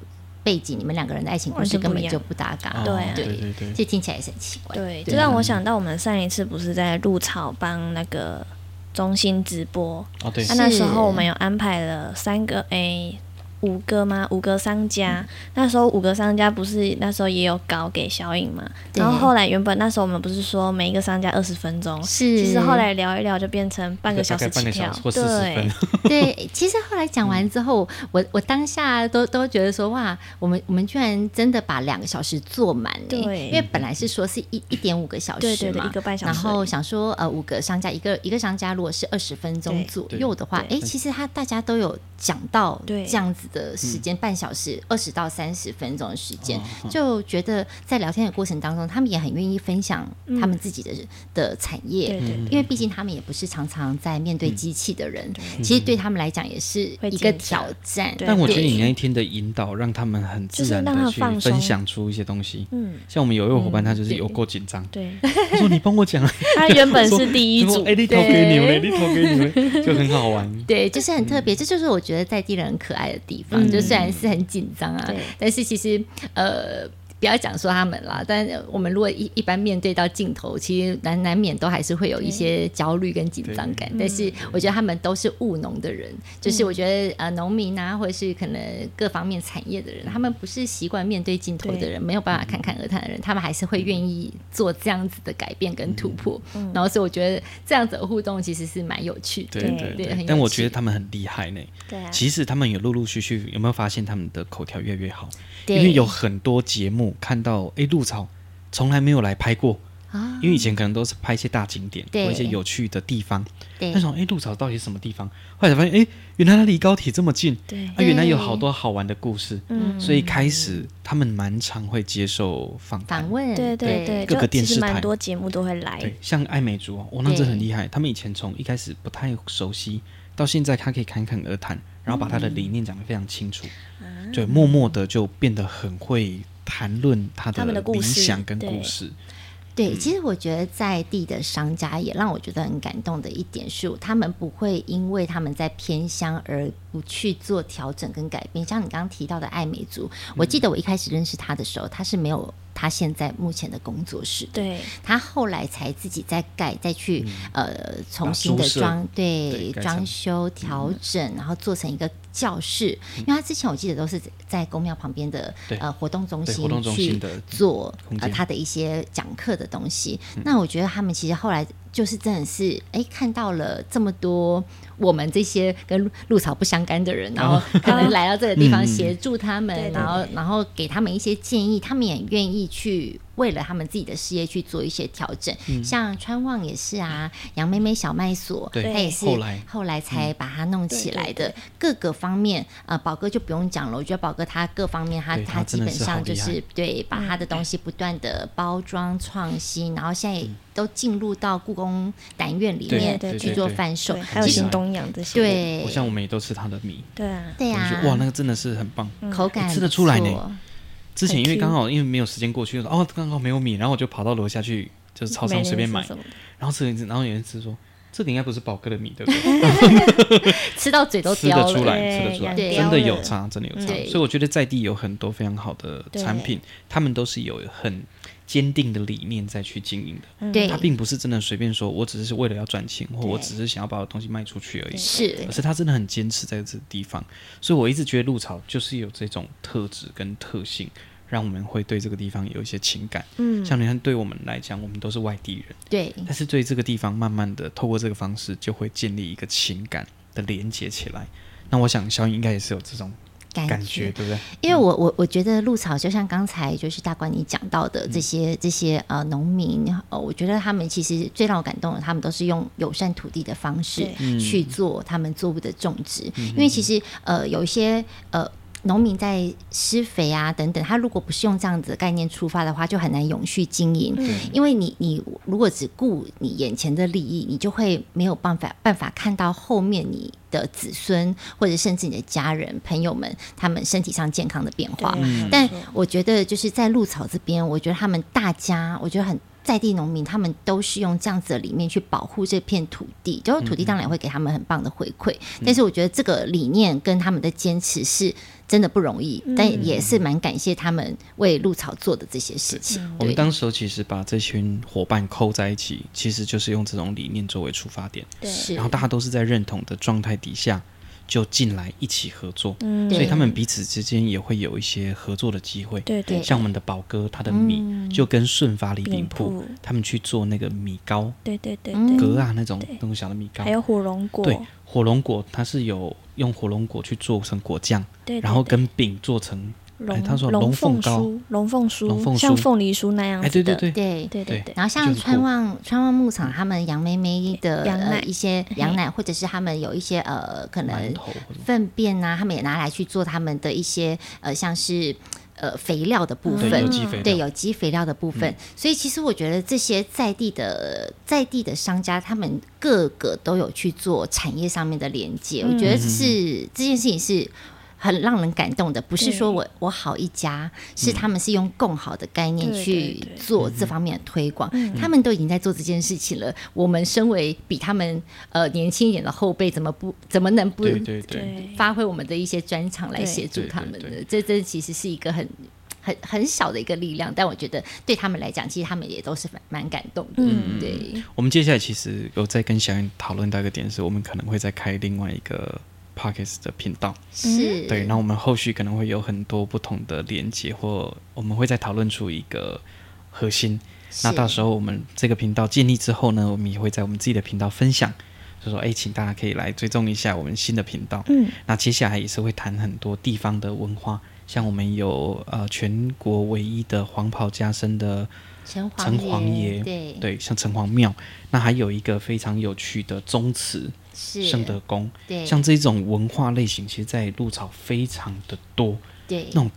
背景，你们两个人的爱情故事根本就不搭嘎，对对对对，这听起来也是很奇怪，对，这让我想到我们上一次不是在鹿草帮那个。中心直播，啊、那时候我们有安排了三个 A。欸五个吗？五个商家，嗯、那时候五个商家不是那时候也有搞给小颖嘛？然后后来原本那时候我们不是说每一个商家二十分钟，是，其实后来聊一聊就变成半个小时起跳，对。对。其实后来讲完之后，嗯、我我当下都都觉得说哇，我们我们居然真的把两个小时做满了，对，因为本来是说是一一点五个小时嘛，对对对，一个半小时，然后想说呃五个商家一个一个商家如果是二十分钟左右的话，哎，其实他大家都有讲到这样子。的时间半小时，二十到三十分钟的时间，就觉得在聊天的过程当中，他们也很愿意分享他们自己的的产业，因为毕竟他们也不是常常在面对机器的人，其实对他们来讲也是一个挑战。但我觉得你那一天的引导，让他们很自然的去分享出一些东西。嗯，像我们有一位伙伴，他就是有够紧张，对，他说你帮我讲，他原本是 第一组，哎，你投给你们，你投给你们，就很好玩。对，就是很特别，这就是我觉得在地人很可爱的地就虽然是很紧张啊，但是其实呃。不要讲说他们啦，但我们如果一一般面对到镜头，其实难难免都还是会有一些焦虑跟紧张感。但是我觉得他们都是务农的人，就是我觉得呃农民啊，或者是可能各方面产业的人，他们不是习惯面对镜头的人，没有办法侃侃而谈的人，他们还是会愿意做这样子的改变跟突破。然后所以我觉得这样子的互动其实是蛮有趣的，对对对。但我觉得他们很厉害呢。对啊。其实他们也陆陆续续有没有发现他们的口条越来越好？因为有很多节目。看到哎，鹿草从来没有来拍过，啊，因为以前可能都是拍一些大景点对。或一些有趣的地方，对，那种哎，鹿草到底是什么地方？后来才发现，哎，原来它离高铁这么近，对，啊，原来有好多好玩的故事，嗯，所以开始他们蛮常会接受访访问，对对对，各个电视台。蛮多节目都会来，对，像艾美族哦，那真的很厉害，他们以前从一开始不太熟悉，到现在他可以侃侃而谈，然后把他的理念讲得非常清楚，对，默默的就变得很会谈论他的理想跟故事。对，其实我觉得在地的商家也让我觉得很感动的一点是，他们不会因为他们在偏乡而不去做调整跟改变。像你刚刚提到的爱美族，我记得我一开始认识他的时候，他是没有。他现在目前的工作室，对，他后来才自己再盖，再去、嗯、呃重新的装，对，装修调整，嗯、然后做成一个教室。嗯、因为他之前我记得都是在公庙旁边的呃活动中心去做呃他的一些讲课的东西。嗯、那我觉得他们其实后来。就是真的是哎，看到了这么多我们这些跟鹿草不相干的人，然后可能 来到这个地方协助他们，然后然后给他们一些建议，他们也愿意去。为了他们自己的事业去做一些调整，嗯、像川旺也是啊，杨妹妹小麦所，他也是后来。后来才把它弄起来的。各个方面，呃，宝哥就不用讲了。我觉得宝哥他各方面他，他他基本上就是对，把他的东西不断的包装创新，然后现在都进入到故宫南院里面去做贩售，还有新东阳这些。对，我像我们也都吃他的米，对啊，对啊，哇，那个真的是很棒，口感吃得出来呢。之前因为刚好因为没有时间过去，哦，刚好没有米，然后我就跑到楼下去，就是超商随便买，然后吃，然后有人吃说，这个应该不是宝哥的米，对不对？吃到嘴都 吃得出来，吃得出来，真的有差，真的有差。所以我觉得在地有很多非常好的产品，他们都是有很坚定的理念再去经营的。对，他并不是真的随便说，我只是为了要赚钱，或我只是想要把我的东西卖出去而已。是，而是他真的很坚持在这个地方。所以我一直觉得鹿草就是有这种特质跟特性。让我们会对这个地方有一些情感，嗯，像你看，对我们来讲，我们都是外地人，对，但是对这个地方，慢慢的透过这个方式，就会建立一个情感的连接起来。那我想小颖应该也是有这种感觉，对不对？因为我我我觉得鹿草就像刚才就是大官你讲到的这些、嗯、这些呃农民，呃，我觉得他们其实最让我感动的，他们都是用友善土地的方式去做他们作物的种植，嗯、因为其实呃有一些呃。农民在施肥啊等等，他如果不是用这样子的概念出发的话，就很难永续经营。嗯、因为你你如果只顾你眼前的利益，你就会没有办法办法看到后面你的子孙或者甚至你的家人朋友们他们身体上健康的变化。嗯、但我觉得就是在鹿草这边，我觉得他们大家，我觉得很。在地农民，他们都是用这样子的理念去保护这片土地，就是土地当然也会给他们很棒的回馈。嗯、但是我觉得这个理念跟他们的坚持是真的不容易，嗯、但也是蛮感谢他们为鹿草做的这些事情。我们当时其实把这群伙伴扣在一起，其实就是用这种理念作为出发点，对，然后大家都是在认同的状态底下。就进来一起合作，嗯、所以他们彼此之间也会有一些合作的机会。对对，像我们的宝哥，他的米就跟顺发礼品铺他们去做那个米糕，对对对，格啊那种那种小的米糕，还有火龙果，对火龙果，它是有用火龙果去做成果酱，对，然后跟饼做成。哎，他说龙凤酥、龙凤酥，像凤梨酥那样子的。哎，对对对对对对。然后像川旺川旺牧场，他们杨妹妹的羊奶一些羊奶，或者是他们有一些呃可能粪便啊，他们也拿来去做他们的一些呃像是呃肥料的部分，对有机肥料的部分。所以其实我觉得这些在地的在地的商家，他们个个都有去做产业上面的连接。我觉得是这件事情是。很让人感动的，不是说我我好一家，是他们是用共好的概念去做这方面的推广，他们都已经在做这件事情了。我们身为比他们呃年轻一点的后辈，怎么不怎么能不发挥我们的一些专长来协助他们呢？这这其实是一个很很很小的一个力量，但我觉得对他们来讲，其实他们也都是蛮蛮感动的。嗯，对。我们接下来其实有在跟小燕讨论到一个点，是我们可能会再开另外一个。Podcast 的频道是对，那我们后续可能会有很多不同的连接，或我们会再讨论出一个核心。那到时候我们这个频道建立之后呢，我们也会在我们自己的频道分享，就说哎，请大家可以来追踪一下我们新的频道。嗯，那接下来也是会谈很多地方的文化。像我们有呃全国唯一的黄袍加身的城隍爷，对。对，像城隍庙，那还有一个非常有趣的宗祠是。圣德宫，对，像这种文化类型，其实，在鹿草非常的多，对，那种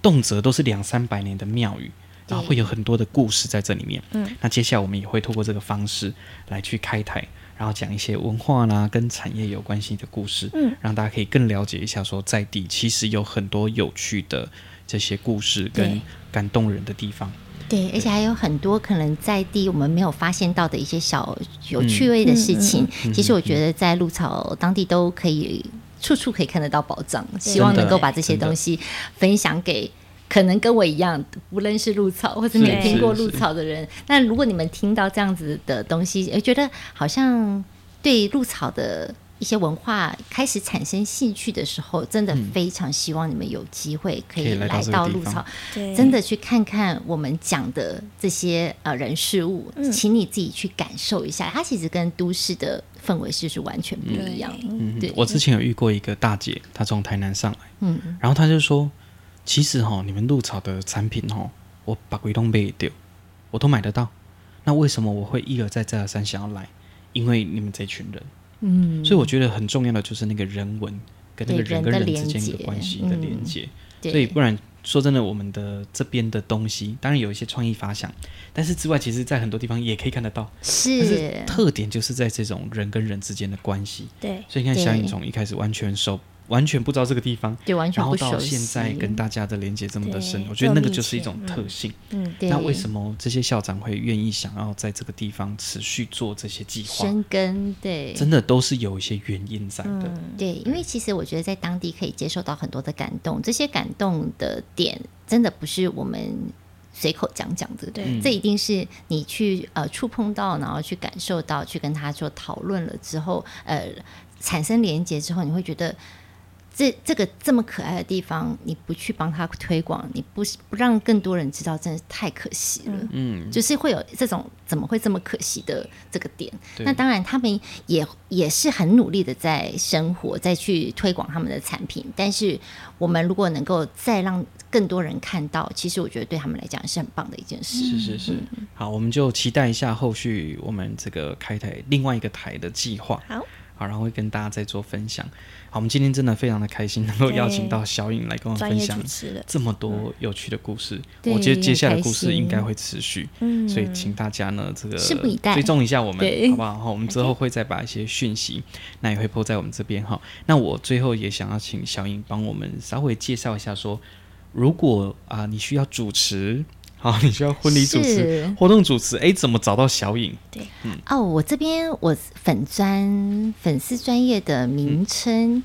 动辄都是两三百年的庙宇，然后会有很多的故事在这里面。嗯，那接下来我们也会透过这个方式来去开台。然后讲一些文化啦，跟产业有关系的故事，嗯，让大家可以更了解一下，说在地其实有很多有趣的这些故事跟感动人的地方。对，对，而且还有很多可能在地我们没有发现到的一些小有趣味的事情。嗯嗯嗯、其实我觉得在鹿草当地都可以处处可以看得到宝藏，希望能够把这些东西分享给。可能跟我一样不认识鹿草或者没听过鹿草的人，那如果你们听到这样子的东西，诶，觉得好像对鹿草的一些文化开始产生兴趣的时候，真的非常希望你们有机会可以来到鹿草，真的去看看我们讲的这些呃人事物，请你自己去感受一下，它其实跟都市的氛围是是完全不一样。嗯，对。我之前有遇过一个大姐，她从台南上来，嗯，然后她就说。其实哈，你们入草的产品哈，我把鬼东背丢，我都买得到。那为什么我会一而再再而三想要来？因为你们这群人，嗯，所以我觉得很重要的就是那个人文跟那个人跟人之间的关系的连接。嗯、所以不然说真的，我们的这边的东西当然有一些创意发想，但是之外，其实在很多地方也可以看得到。是，但是特点就是在这种人跟人之间的关系。对，所以你看小颖从一开始完全收。完全不知道这个地方，对，完全不熟悉。然后到现在跟大家的连接这么的深，我觉得那个就是一种特性。嗯，对。那为什么这些校长会愿意想要在这个地方持续做这些计划？生根，对，真的都是有一些原因在的。嗯，对，因为其实我觉得在当地可以接受到很多的感动，这些感动的点真的不是我们随口讲讲的，对，这一定是你去呃触碰到，然后去感受到，去跟他做讨论了之后，呃，产生连接之后，你会觉得。这这个这么可爱的地方，你不去帮他推广，你不不让更多人知道，真的是太可惜了。嗯，就是会有这种怎么会这么可惜的这个点。那当然，他们也也是很努力的在生活，在去推广他们的产品。但是，我们如果能够再让更多人看到，其实我觉得对他们来讲是很棒的一件事。是是是。嗯、好，我们就期待一下后续我们这个开台另外一个台的计划。好。好，然后会跟大家再做分享。好，我们今天真的非常的开心，能够邀请到小颖来跟我们分享这么多有趣的故事。我觉得接下来的故事应该会持续，嗯所以请大家呢这个追踪一下我们，好不好？好，我们之后会再把一些讯息，那也会 po 在我们这边哈。那我最后也想要请小颖帮我们稍微介绍一下说，说如果啊你需要主持。好，你需要婚礼主持、活动主持，哎，怎么找到小颖？对，嗯，哦，我这边我粉专粉丝专业的名称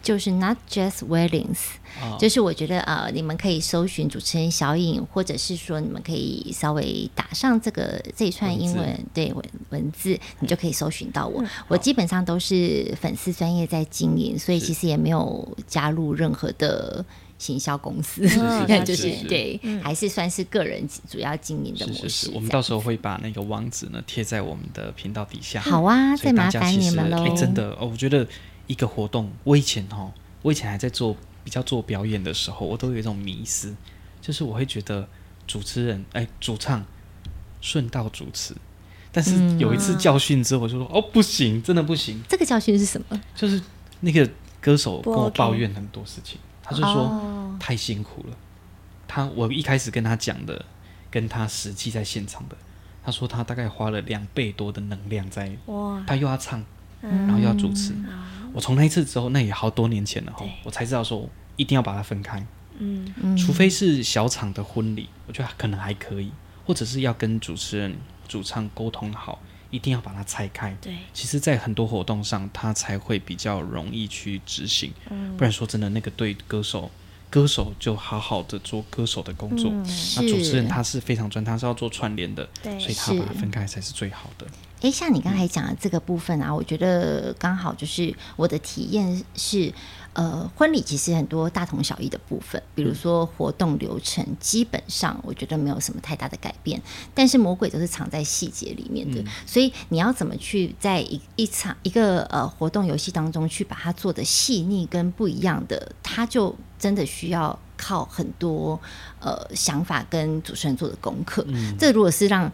就是 Not Just Weddings，嗯，就是我觉得呃，你们可以搜寻主持人小颖，或者是说你们可以稍微打上这个这一串英文，文对文文字，你就可以搜寻到我。嗯，我基本上都是粉丝专业在经营，所以其实也没有加入任何的。行销公司，就是对，还是算是个人主要经营的模式。是是是，我们到时候会把那个网址呢贴在我们的频道底下。好啊，再麻烦你们喽。真的哦，我觉得一个活动，我以前哦，我以前还在做比较做表演的时候，我都有一种迷思，就是我会觉得主持人哎，主唱顺道主持，但是有一次教训之后，我就说哦，不行，真的不行。这个教训是什么？就是那个歌手跟我抱怨很多事情。他就说太辛苦了，他我一开始跟他讲的，跟他实际在现场的，他说他大概花了两倍多的能量在，他又要唱，然后又要主持。我从那一次之后，那也好多年前了哈，我才知道说一定要把它分开，除非是小场的婚礼，我觉得可能还可以，或者是要跟主持人、主唱沟通好。一定要把它拆开。对，其实，在很多活动上，它才会比较容易去执行。嗯，不然说真的，那个对歌手，歌手就好好的做歌手的工作。嗯，那主持人他是非常专，他是要做串联的，对，所以他把它分开才是最好的。诶，像你刚才讲的这个部分啊，嗯，我觉得刚好就是我的体验是。呃，婚礼其实很多大同小异的部分，比如说活动流程，基本上我觉得没有什么太大的改变。但是魔鬼都是藏在细节里面的，嗯、所以你要怎么去在一一场一个呃活动游戏当中去把它做的细腻跟不一样的，它就。真的需要靠很多呃想法跟主持人做的功课。嗯，这如果是让，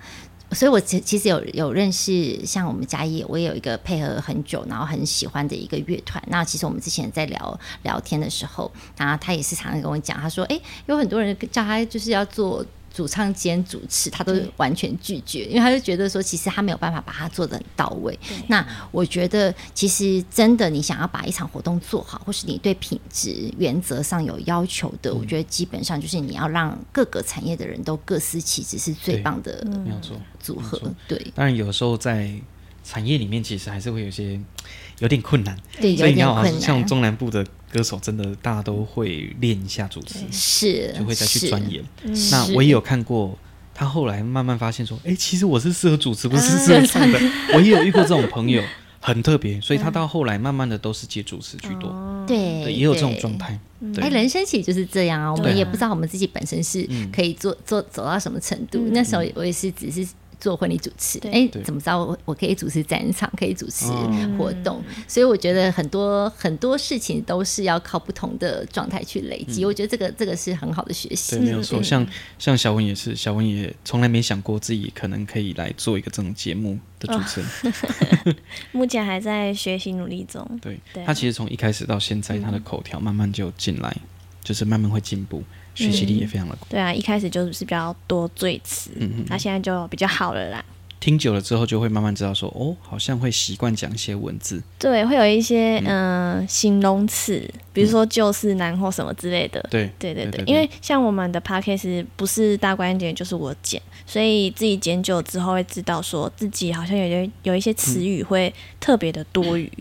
所以我其其实有有认识像我们嘉义，我也有一个配合很久，然后很喜欢的一个乐团。那其实我们之前在聊聊天的时候，然后他也是常常跟我讲，他说：“哎，有很多人叫他就是要做。”主唱兼主持，他都完全拒绝，因为他就觉得说，其实他没有办法把它做得很到位。那我觉得，其实真的，你想要把一场活动做好，或是你对品质原则上有要求的，我觉得基本上就是你要让各个产业的人都各司其职，是最棒的。没有错，组合对。当然，有时候在产业里面，其实还是会有些有点困难。对，有点困难。像中南部的。歌手真的大家都会练一下主持，是就会再去钻研。那我也有看过，他后来慢慢发现说，哎、欸，其实我是适合主持，不是 适合唱的。我也有遇过这种朋友，很特别，所以他到后来慢慢的都是接主持居多。对，对，也有这种状态。哎，人生其实就是这样啊，我们也不知道我们自己本身是可以做做走到什么程度。那时候我也是只是。做婚礼主持，哎，怎么着我我可以主持展场，可以主持活动？嗯、所以我觉得很多很多事情都是要靠不同的状态去累积。嗯、我觉得这个这个是很好的学习。对，没有错。像像小文也是，小文也从来没想过自己可能可以来做一个这种节目的主持人。哦、目前还在学习努力中。对，对他其实从一开始到现在，他的口条慢慢就进来，嗯、就是慢慢会进步。学习力也非常的高。对啊，一开始就是比较多赘词，嗯嗯，那现在就比较好了啦。听久了之后，就会慢慢知道说，哦，好像会习惯讲一些文字。对，会有一些嗯形容词，比如说就是难或什么之类的。对，对对对，因为像我们的 podcast 不是大观点就是我剪，所以自己剪久之后会知道说自己好像有些有一些词语会特别的多余。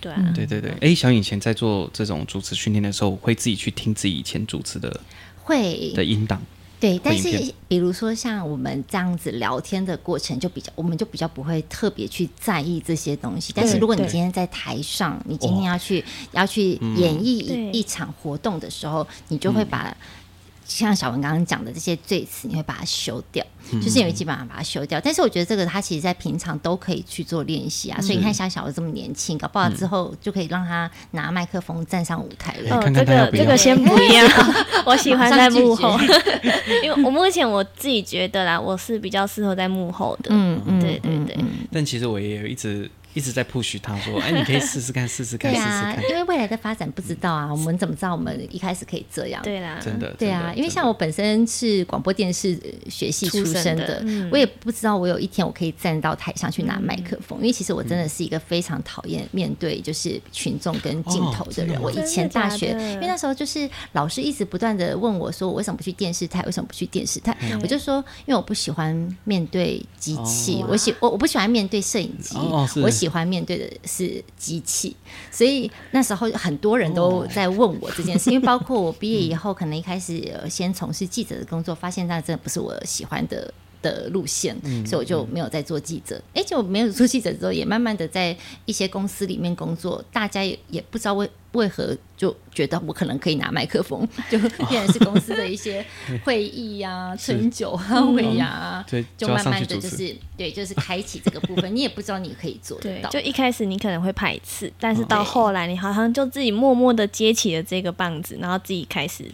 对啊，对对对。哎，小颖以前在做这种主持训练的时候，会自己去听自己以前主持的。会的音档，对，但是比如说像我们这样子聊天的过程，就比较，我们就比较不会特别去在意这些东西。但是如果你今天在台上，你今天要去要去演绎一一场活动的时候，你就会把。像小文刚刚讲的这些罪词，你会把它修掉，嗯、就是因为基本上把它修掉。但是我觉得这个他其实在平常都可以去做练习啊。嗯、所以你看，像小文这么年轻，搞不好之后就可以让他拿麦克风站上舞台了。哦，这个这个先不要，我喜欢在幕后，因为我目前我自己觉得啦，我是比较适合在幕后的。嗯嗯，对对对。但其实我也有一直。一直在 push 他说：“哎，你可以试试看，试试看，试试看。因为未来的发展不知道啊，我们怎么知道我们一开始可以这样？对啦，真的，对啊。因为像我本身是广播电视学系出身的，我也不知道我有一天我可以站到台上去拿麦克风。因为其实我真的是一个非常讨厌面对就是群众跟镜头的人。我以前大学，因为那时候就是老师一直不断的问我说，我为什么不去电视台？为什么不去电视台？我就说，因为我不喜欢面对机器，我喜我我不喜欢面对摄影机，我喜欢面对的。”是机器，所以那时候很多人都在问我这件事，因为包括我毕业以后，可能一开始先从事记者的工作，发现那真的不是我喜欢的的路线，所以我就没有再做记者。哎，就没有做记者之后，也慢慢的在一些公司里面工作，大家也也不知道为为何就觉得我可能可以拿麦克风，就变成是公司的一些会议呀、啊、春酒啊、尾牙啊，就慢慢的就是对，就是开启这个部分。你也不知道你可以做得到，就一开始你可能会排斥，但是到后来你好像就自己默默的接起了这个棒子，然后自己开始。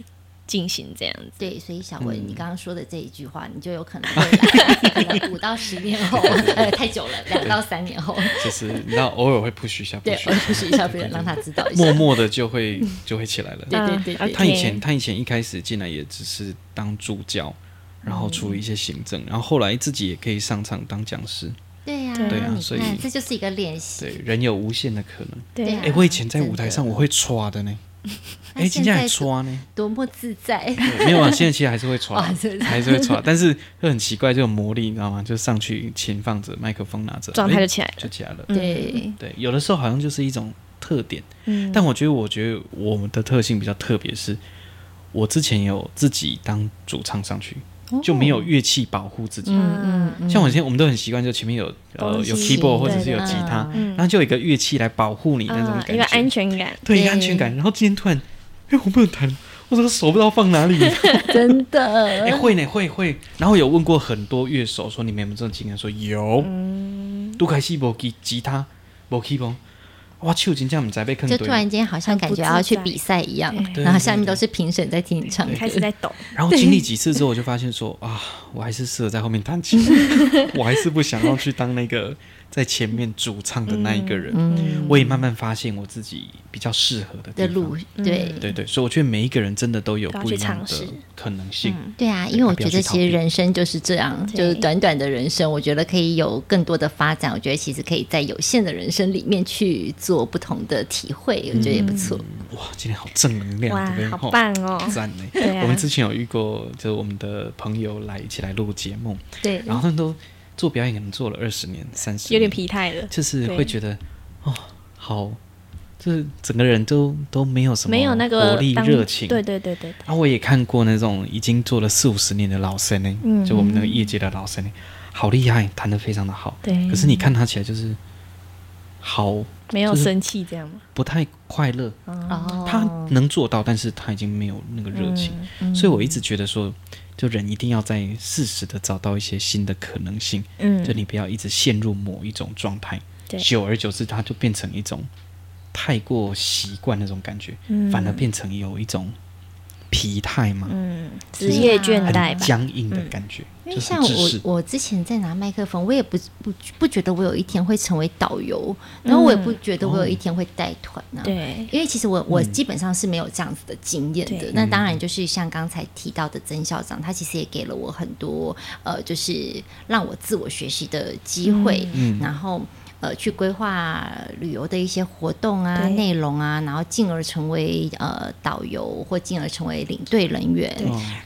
进行这样子，对，所以小文，你刚刚说的这一句话，你就有可能会来，五到十年后，呃，太久了，两到三年后，就是你知道，偶尔会 push 一下，对，push 一下，别人让他知道一下，默默的就会就会起来了。对对对，他以前他以前一开始进来也只是当助教，然后处理一些行政，然后后来自己也可以上场当讲师。对呀，对呀，所以这就是一个练习。对，人有无限的可能。对，哎，我以前在舞台上我会刷的呢。哎，今天还穿呢，多么自在！没有啊，现在其实还是会穿，还是会穿，但是会很奇怪，这种魔力你知道吗？就上去前放着，麦克风拿着，状态就起来，就起来了。对对，有的时候好像就是一种特点。嗯，但我觉得，我觉得我们的特性比较特别，是我之前有自己当主唱上去。就没有乐器保护自己，嗯嗯，像我现在我们都很习惯，就前面有呃有 keyboard 或者是有吉他，然后就有一个乐器来保护你那种感觉，一个安全感，对，一个安全感。然后今天突然，哎，我不能弹，我这个手不知道放哪里，真的，哎，会呢，会会。然后有问过很多乐手，说你们有没有这种经验？说有，杜凯西博吉吉他，博 keyboard。哇，就已经这样在被坑，就突然间好像感觉要去比赛一样，然后下面都是评审在听你唱，开始在抖。然后经历几次之后，我就发现说啊，我还是适合在后面弹琴，我还是不想要去当那个。在前面主唱的那一个人，嗯、我也慢慢发现我自己比较适合的的路，对对对，所以我觉得每一个人真的都有不一样的可能性。嗯、对啊，因为我觉得其实人生就是这样，就是短短的人生，我觉得可以有更多的发展。我觉得其实可以在有限的人生里面去做不同的体会，我觉得也不错。哇，今天好正能量，哇，对好棒哦，赞呢。啊、我们之前有遇过，就是我们的朋友来一起来录节目，对，然后他们都。做表演可能做了二十年、三十年，有点疲态了，就是会觉得哦，好，就是整个人都都没有什么没有那个活力、热情。对对对对，对。啊，我也看过那种已经做了四五十年的老生呢，嗯、就我们那个业界的老生呢，好厉害，弹得非常的好。对。可是你看他起来就是好，没有生气这样吗？不太快乐。哦。他能做到，但是他已经没有那个热情，嗯嗯、所以我一直觉得说。就人一定要在适时的找到一些新的可能性，嗯，就你不要一直陷入某一种状态，对，久而久之，它就变成一种太过习惯那种感觉，嗯，反而变成有一种。疲态嘛，嗯，职业倦怠，僵硬的感觉。因为像我，我之前在拿麦克风，我也不不不觉得我有一天会成为导游，然后我也不觉得我有一天会带团呢。对，因为其实我我基本上是没有这样子的经验的。那当然就是像刚才提到的曾校长，他其实也给了我很多呃，就是让我自我学习的机会，嗯，然后。呃，去规划旅游的一些活动啊、内容啊，然后进而成为呃导游，或进而成为领队人员，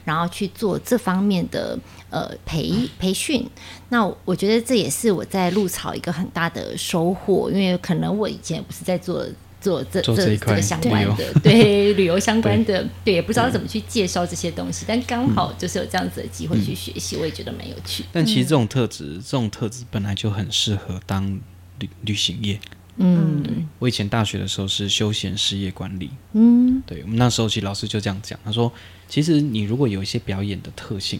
然后去做这方面的呃培培训。那我觉得这也是我在鹿草一个很大的收获，因为可能我以前不是在做做这这这，这个相关的，对，对 旅游相关的，对，对，也不知道怎么去介绍这些东西，但刚好就是有这样子的机会去学习，嗯、我也觉得蛮有趣。但其实这种特质，嗯、这种特质本来就很适合当。旅旅行业，嗯，对。我以前大学的时候是休闲事业管理，嗯，对，我们那时候其实老师就这样讲，他说，其实你如果有一些表演的特性，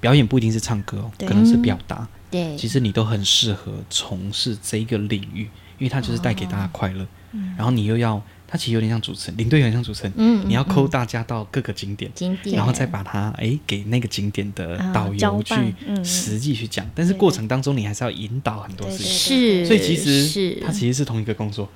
表演不一定是唱歌哦，可能是表达，对，其实你都很适合从事这一个领域，因为它就是带给大家快乐，哦，然后你又要。它其实有点像主持人，领队有点像主持人。嗯，你要抠大家到各个景点，景点，然后再把它哎给那个景点的导游去实际去讲。但是过程当中你还是要引导很多事情。是，所以其实是它其实是同一个工作。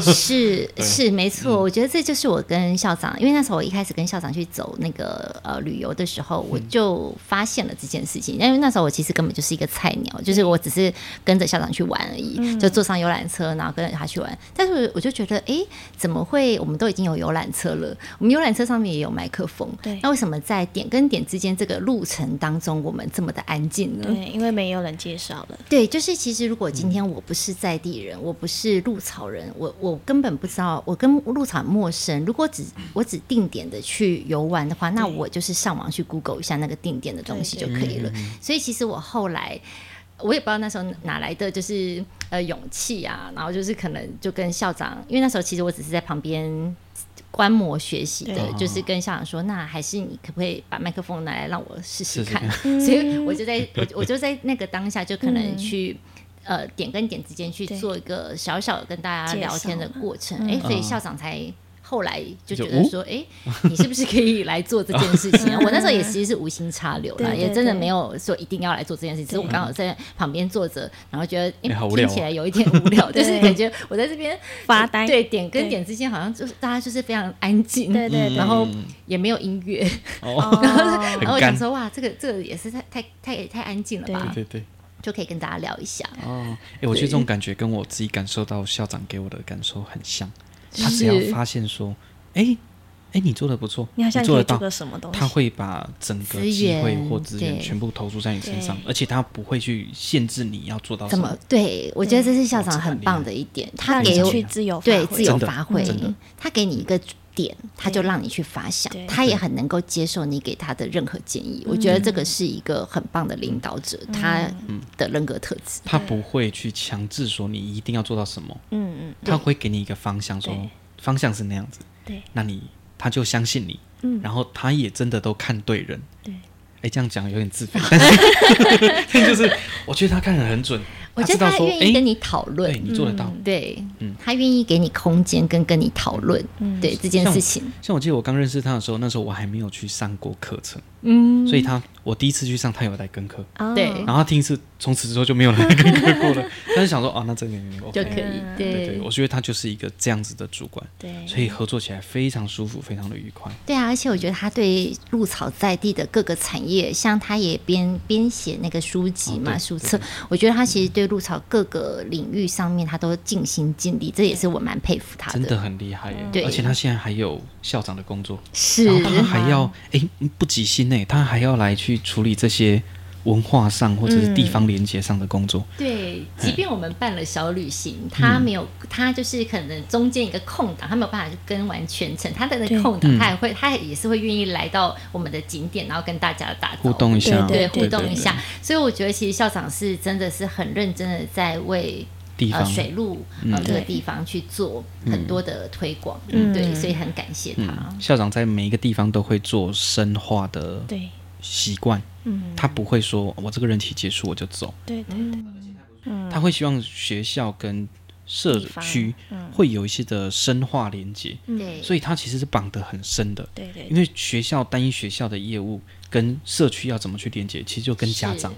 是 是没错，我觉得这就是我跟校长，因为那时候我一开始跟校长去走那个呃旅游的时候，我就发现了这件事情。因为那时候我其实根本就是一个菜鸟，就是我只是跟着校长去玩而已，就坐上游览车，然后跟着他去玩。但是我就觉得，哎，怎么？会，我们都已经有游览车了，我们游览车上面也有麦克风。对，那为什么在点跟点之间这个路程当中，我们这么的安静呢？对，因为没有人介绍了。对，就是其实如果今天我不是在地人，我不是鹿草人，我我根本不知道，我跟鹿草陌生。如果只我只定点的去游玩的话，那我就是上网去 Google 一下那个定点的东西就可以了。所以其实我后来。我也不知道那时候哪来的就是呃勇气啊，然后就是可能就跟校长，因为那时候其实我只是在旁边观摩学习的，就是跟校长说，那还是你可不可以把麦克风拿来让我试试看？所以 我就在我我就在那个当下就可能去、嗯、呃点跟点之间去做一个小小的跟大家聊天的过程，哎、嗯。欸，所以校长才。后来就觉得说，哎，你是不是可以来做这件事情？我那时候也其实是无心插柳了，也真的没有说一定要来做这件事情。只是我刚好在旁边坐着，然后觉得哎，听起来有一点无聊，就是感觉我在这边发呆。对，点跟点之间好像就是大家就是非常安静，对对，然后也没有音乐，然后然后我想说，哇，这个这个也是太太太太安静了吧？对对对，就可以跟大家聊一下。哦，哎，我觉得这种感觉跟我自己感受到校长给我的感受很像。他只要发现说，哎，哎，你做的不错，你做得到什么东西，他会把整个机会或资源全部投注在你身上，而且他不会去限制你要做到什么。对，我觉得这是校长很棒的一点，他给我自由对自由发挥，他给你一个点，他就让你去发想，他也很能够接受你给他的任何建议。我觉得这个是一个很棒的领导者，他的人格特质。他不会去强制说你一定要做到什么，嗯嗯，他会给你一个方向，说方向是那样子。对，那你他就相信你，嗯，然后他也真的都看对人，对，哎，这样讲有点自卑，但是 就是我觉得他看得很准，我觉得他愿意跟你讨论，对你做得到，对，嗯，他愿意给你空间跟跟你讨论，对这件事情。像我记得我刚认识他的时候，那时候我还没有去上过课程，嗯，所以他我第一次去上，他有来跟课，对，然后他听一次，从此之后就没有来跟课过了。他就想说，哦，那这个就可以，对。对，我觉得他就是一个这样子的主管，对，所以合作起来非常舒服，非常的愉快。对。啊，而且我觉得他对鹿草在地的各个产业，像他也编编写那个书籍嘛，书册，我觉得他其实对鹿草各个领域上面，他都尽心尽力，这也是我蛮佩服他的，真的很厉害耶。对，而且他现在还有校长的工作，是，然后他还要哎不急心呢，他还要来去处理这些。文化上或者是地方连接上的工作，嗯，对，即便我们办了小旅行，嗯、他没有，他就是可能中间一个空档，他没有办法去跟完全程，他的那空档，他也会，他也是会愿意来到我们的景点，然后跟大家打互动一下，对，互动一下。所以我觉得，其实校长是真的是很认真的在为地方、呃、水路呃这个地方去做很多的推广，嗯，对，所以很感谢他。嗯、校长在每一个地方都会做深化的对习惯。嗯，他不会说，我这个人体结束我就走。对对对，他会希望学校跟社区会有一些的深化连接。对，所以他其实是绑得很深的。对对，因为学校单一学校的业务跟社区要怎么去连接，其实就跟家长。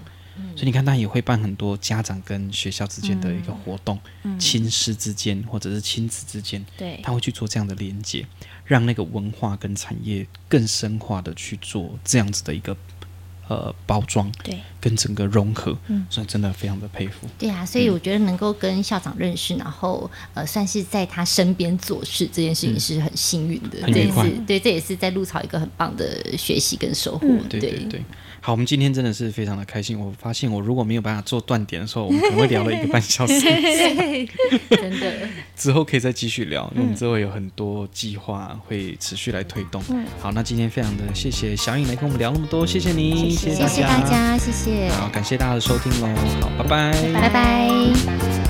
所以你看，他也会办很多家长跟学校之间的一个活动，亲师之间或者是亲子之间，对，他会去做这样的连接，让那个文化跟产业更深化的去做这样子的一个。呃，包装对，跟整个融合，嗯，所以真的非常的佩服。对啊，所以我觉得能够跟校长认识，然后呃，算是在他身边做事这件事情是很幸运的，这也是对，这也是在鹿草一个很棒的学习跟收获。对对对。好，我们今天真的是非常的开心。我发现，我如果没有办法做断点的时候，我们可能会聊了一个半小时。真的。之后可以再继续聊，因为我们之后有很多计划会持续来推动。嗯。好，那今天非常的谢谢小颖来跟我们聊那么多，谢谢你，谢谢大家，谢谢大家，谢谢。好，感谢大家的收听喽。好，拜拜，拜拜。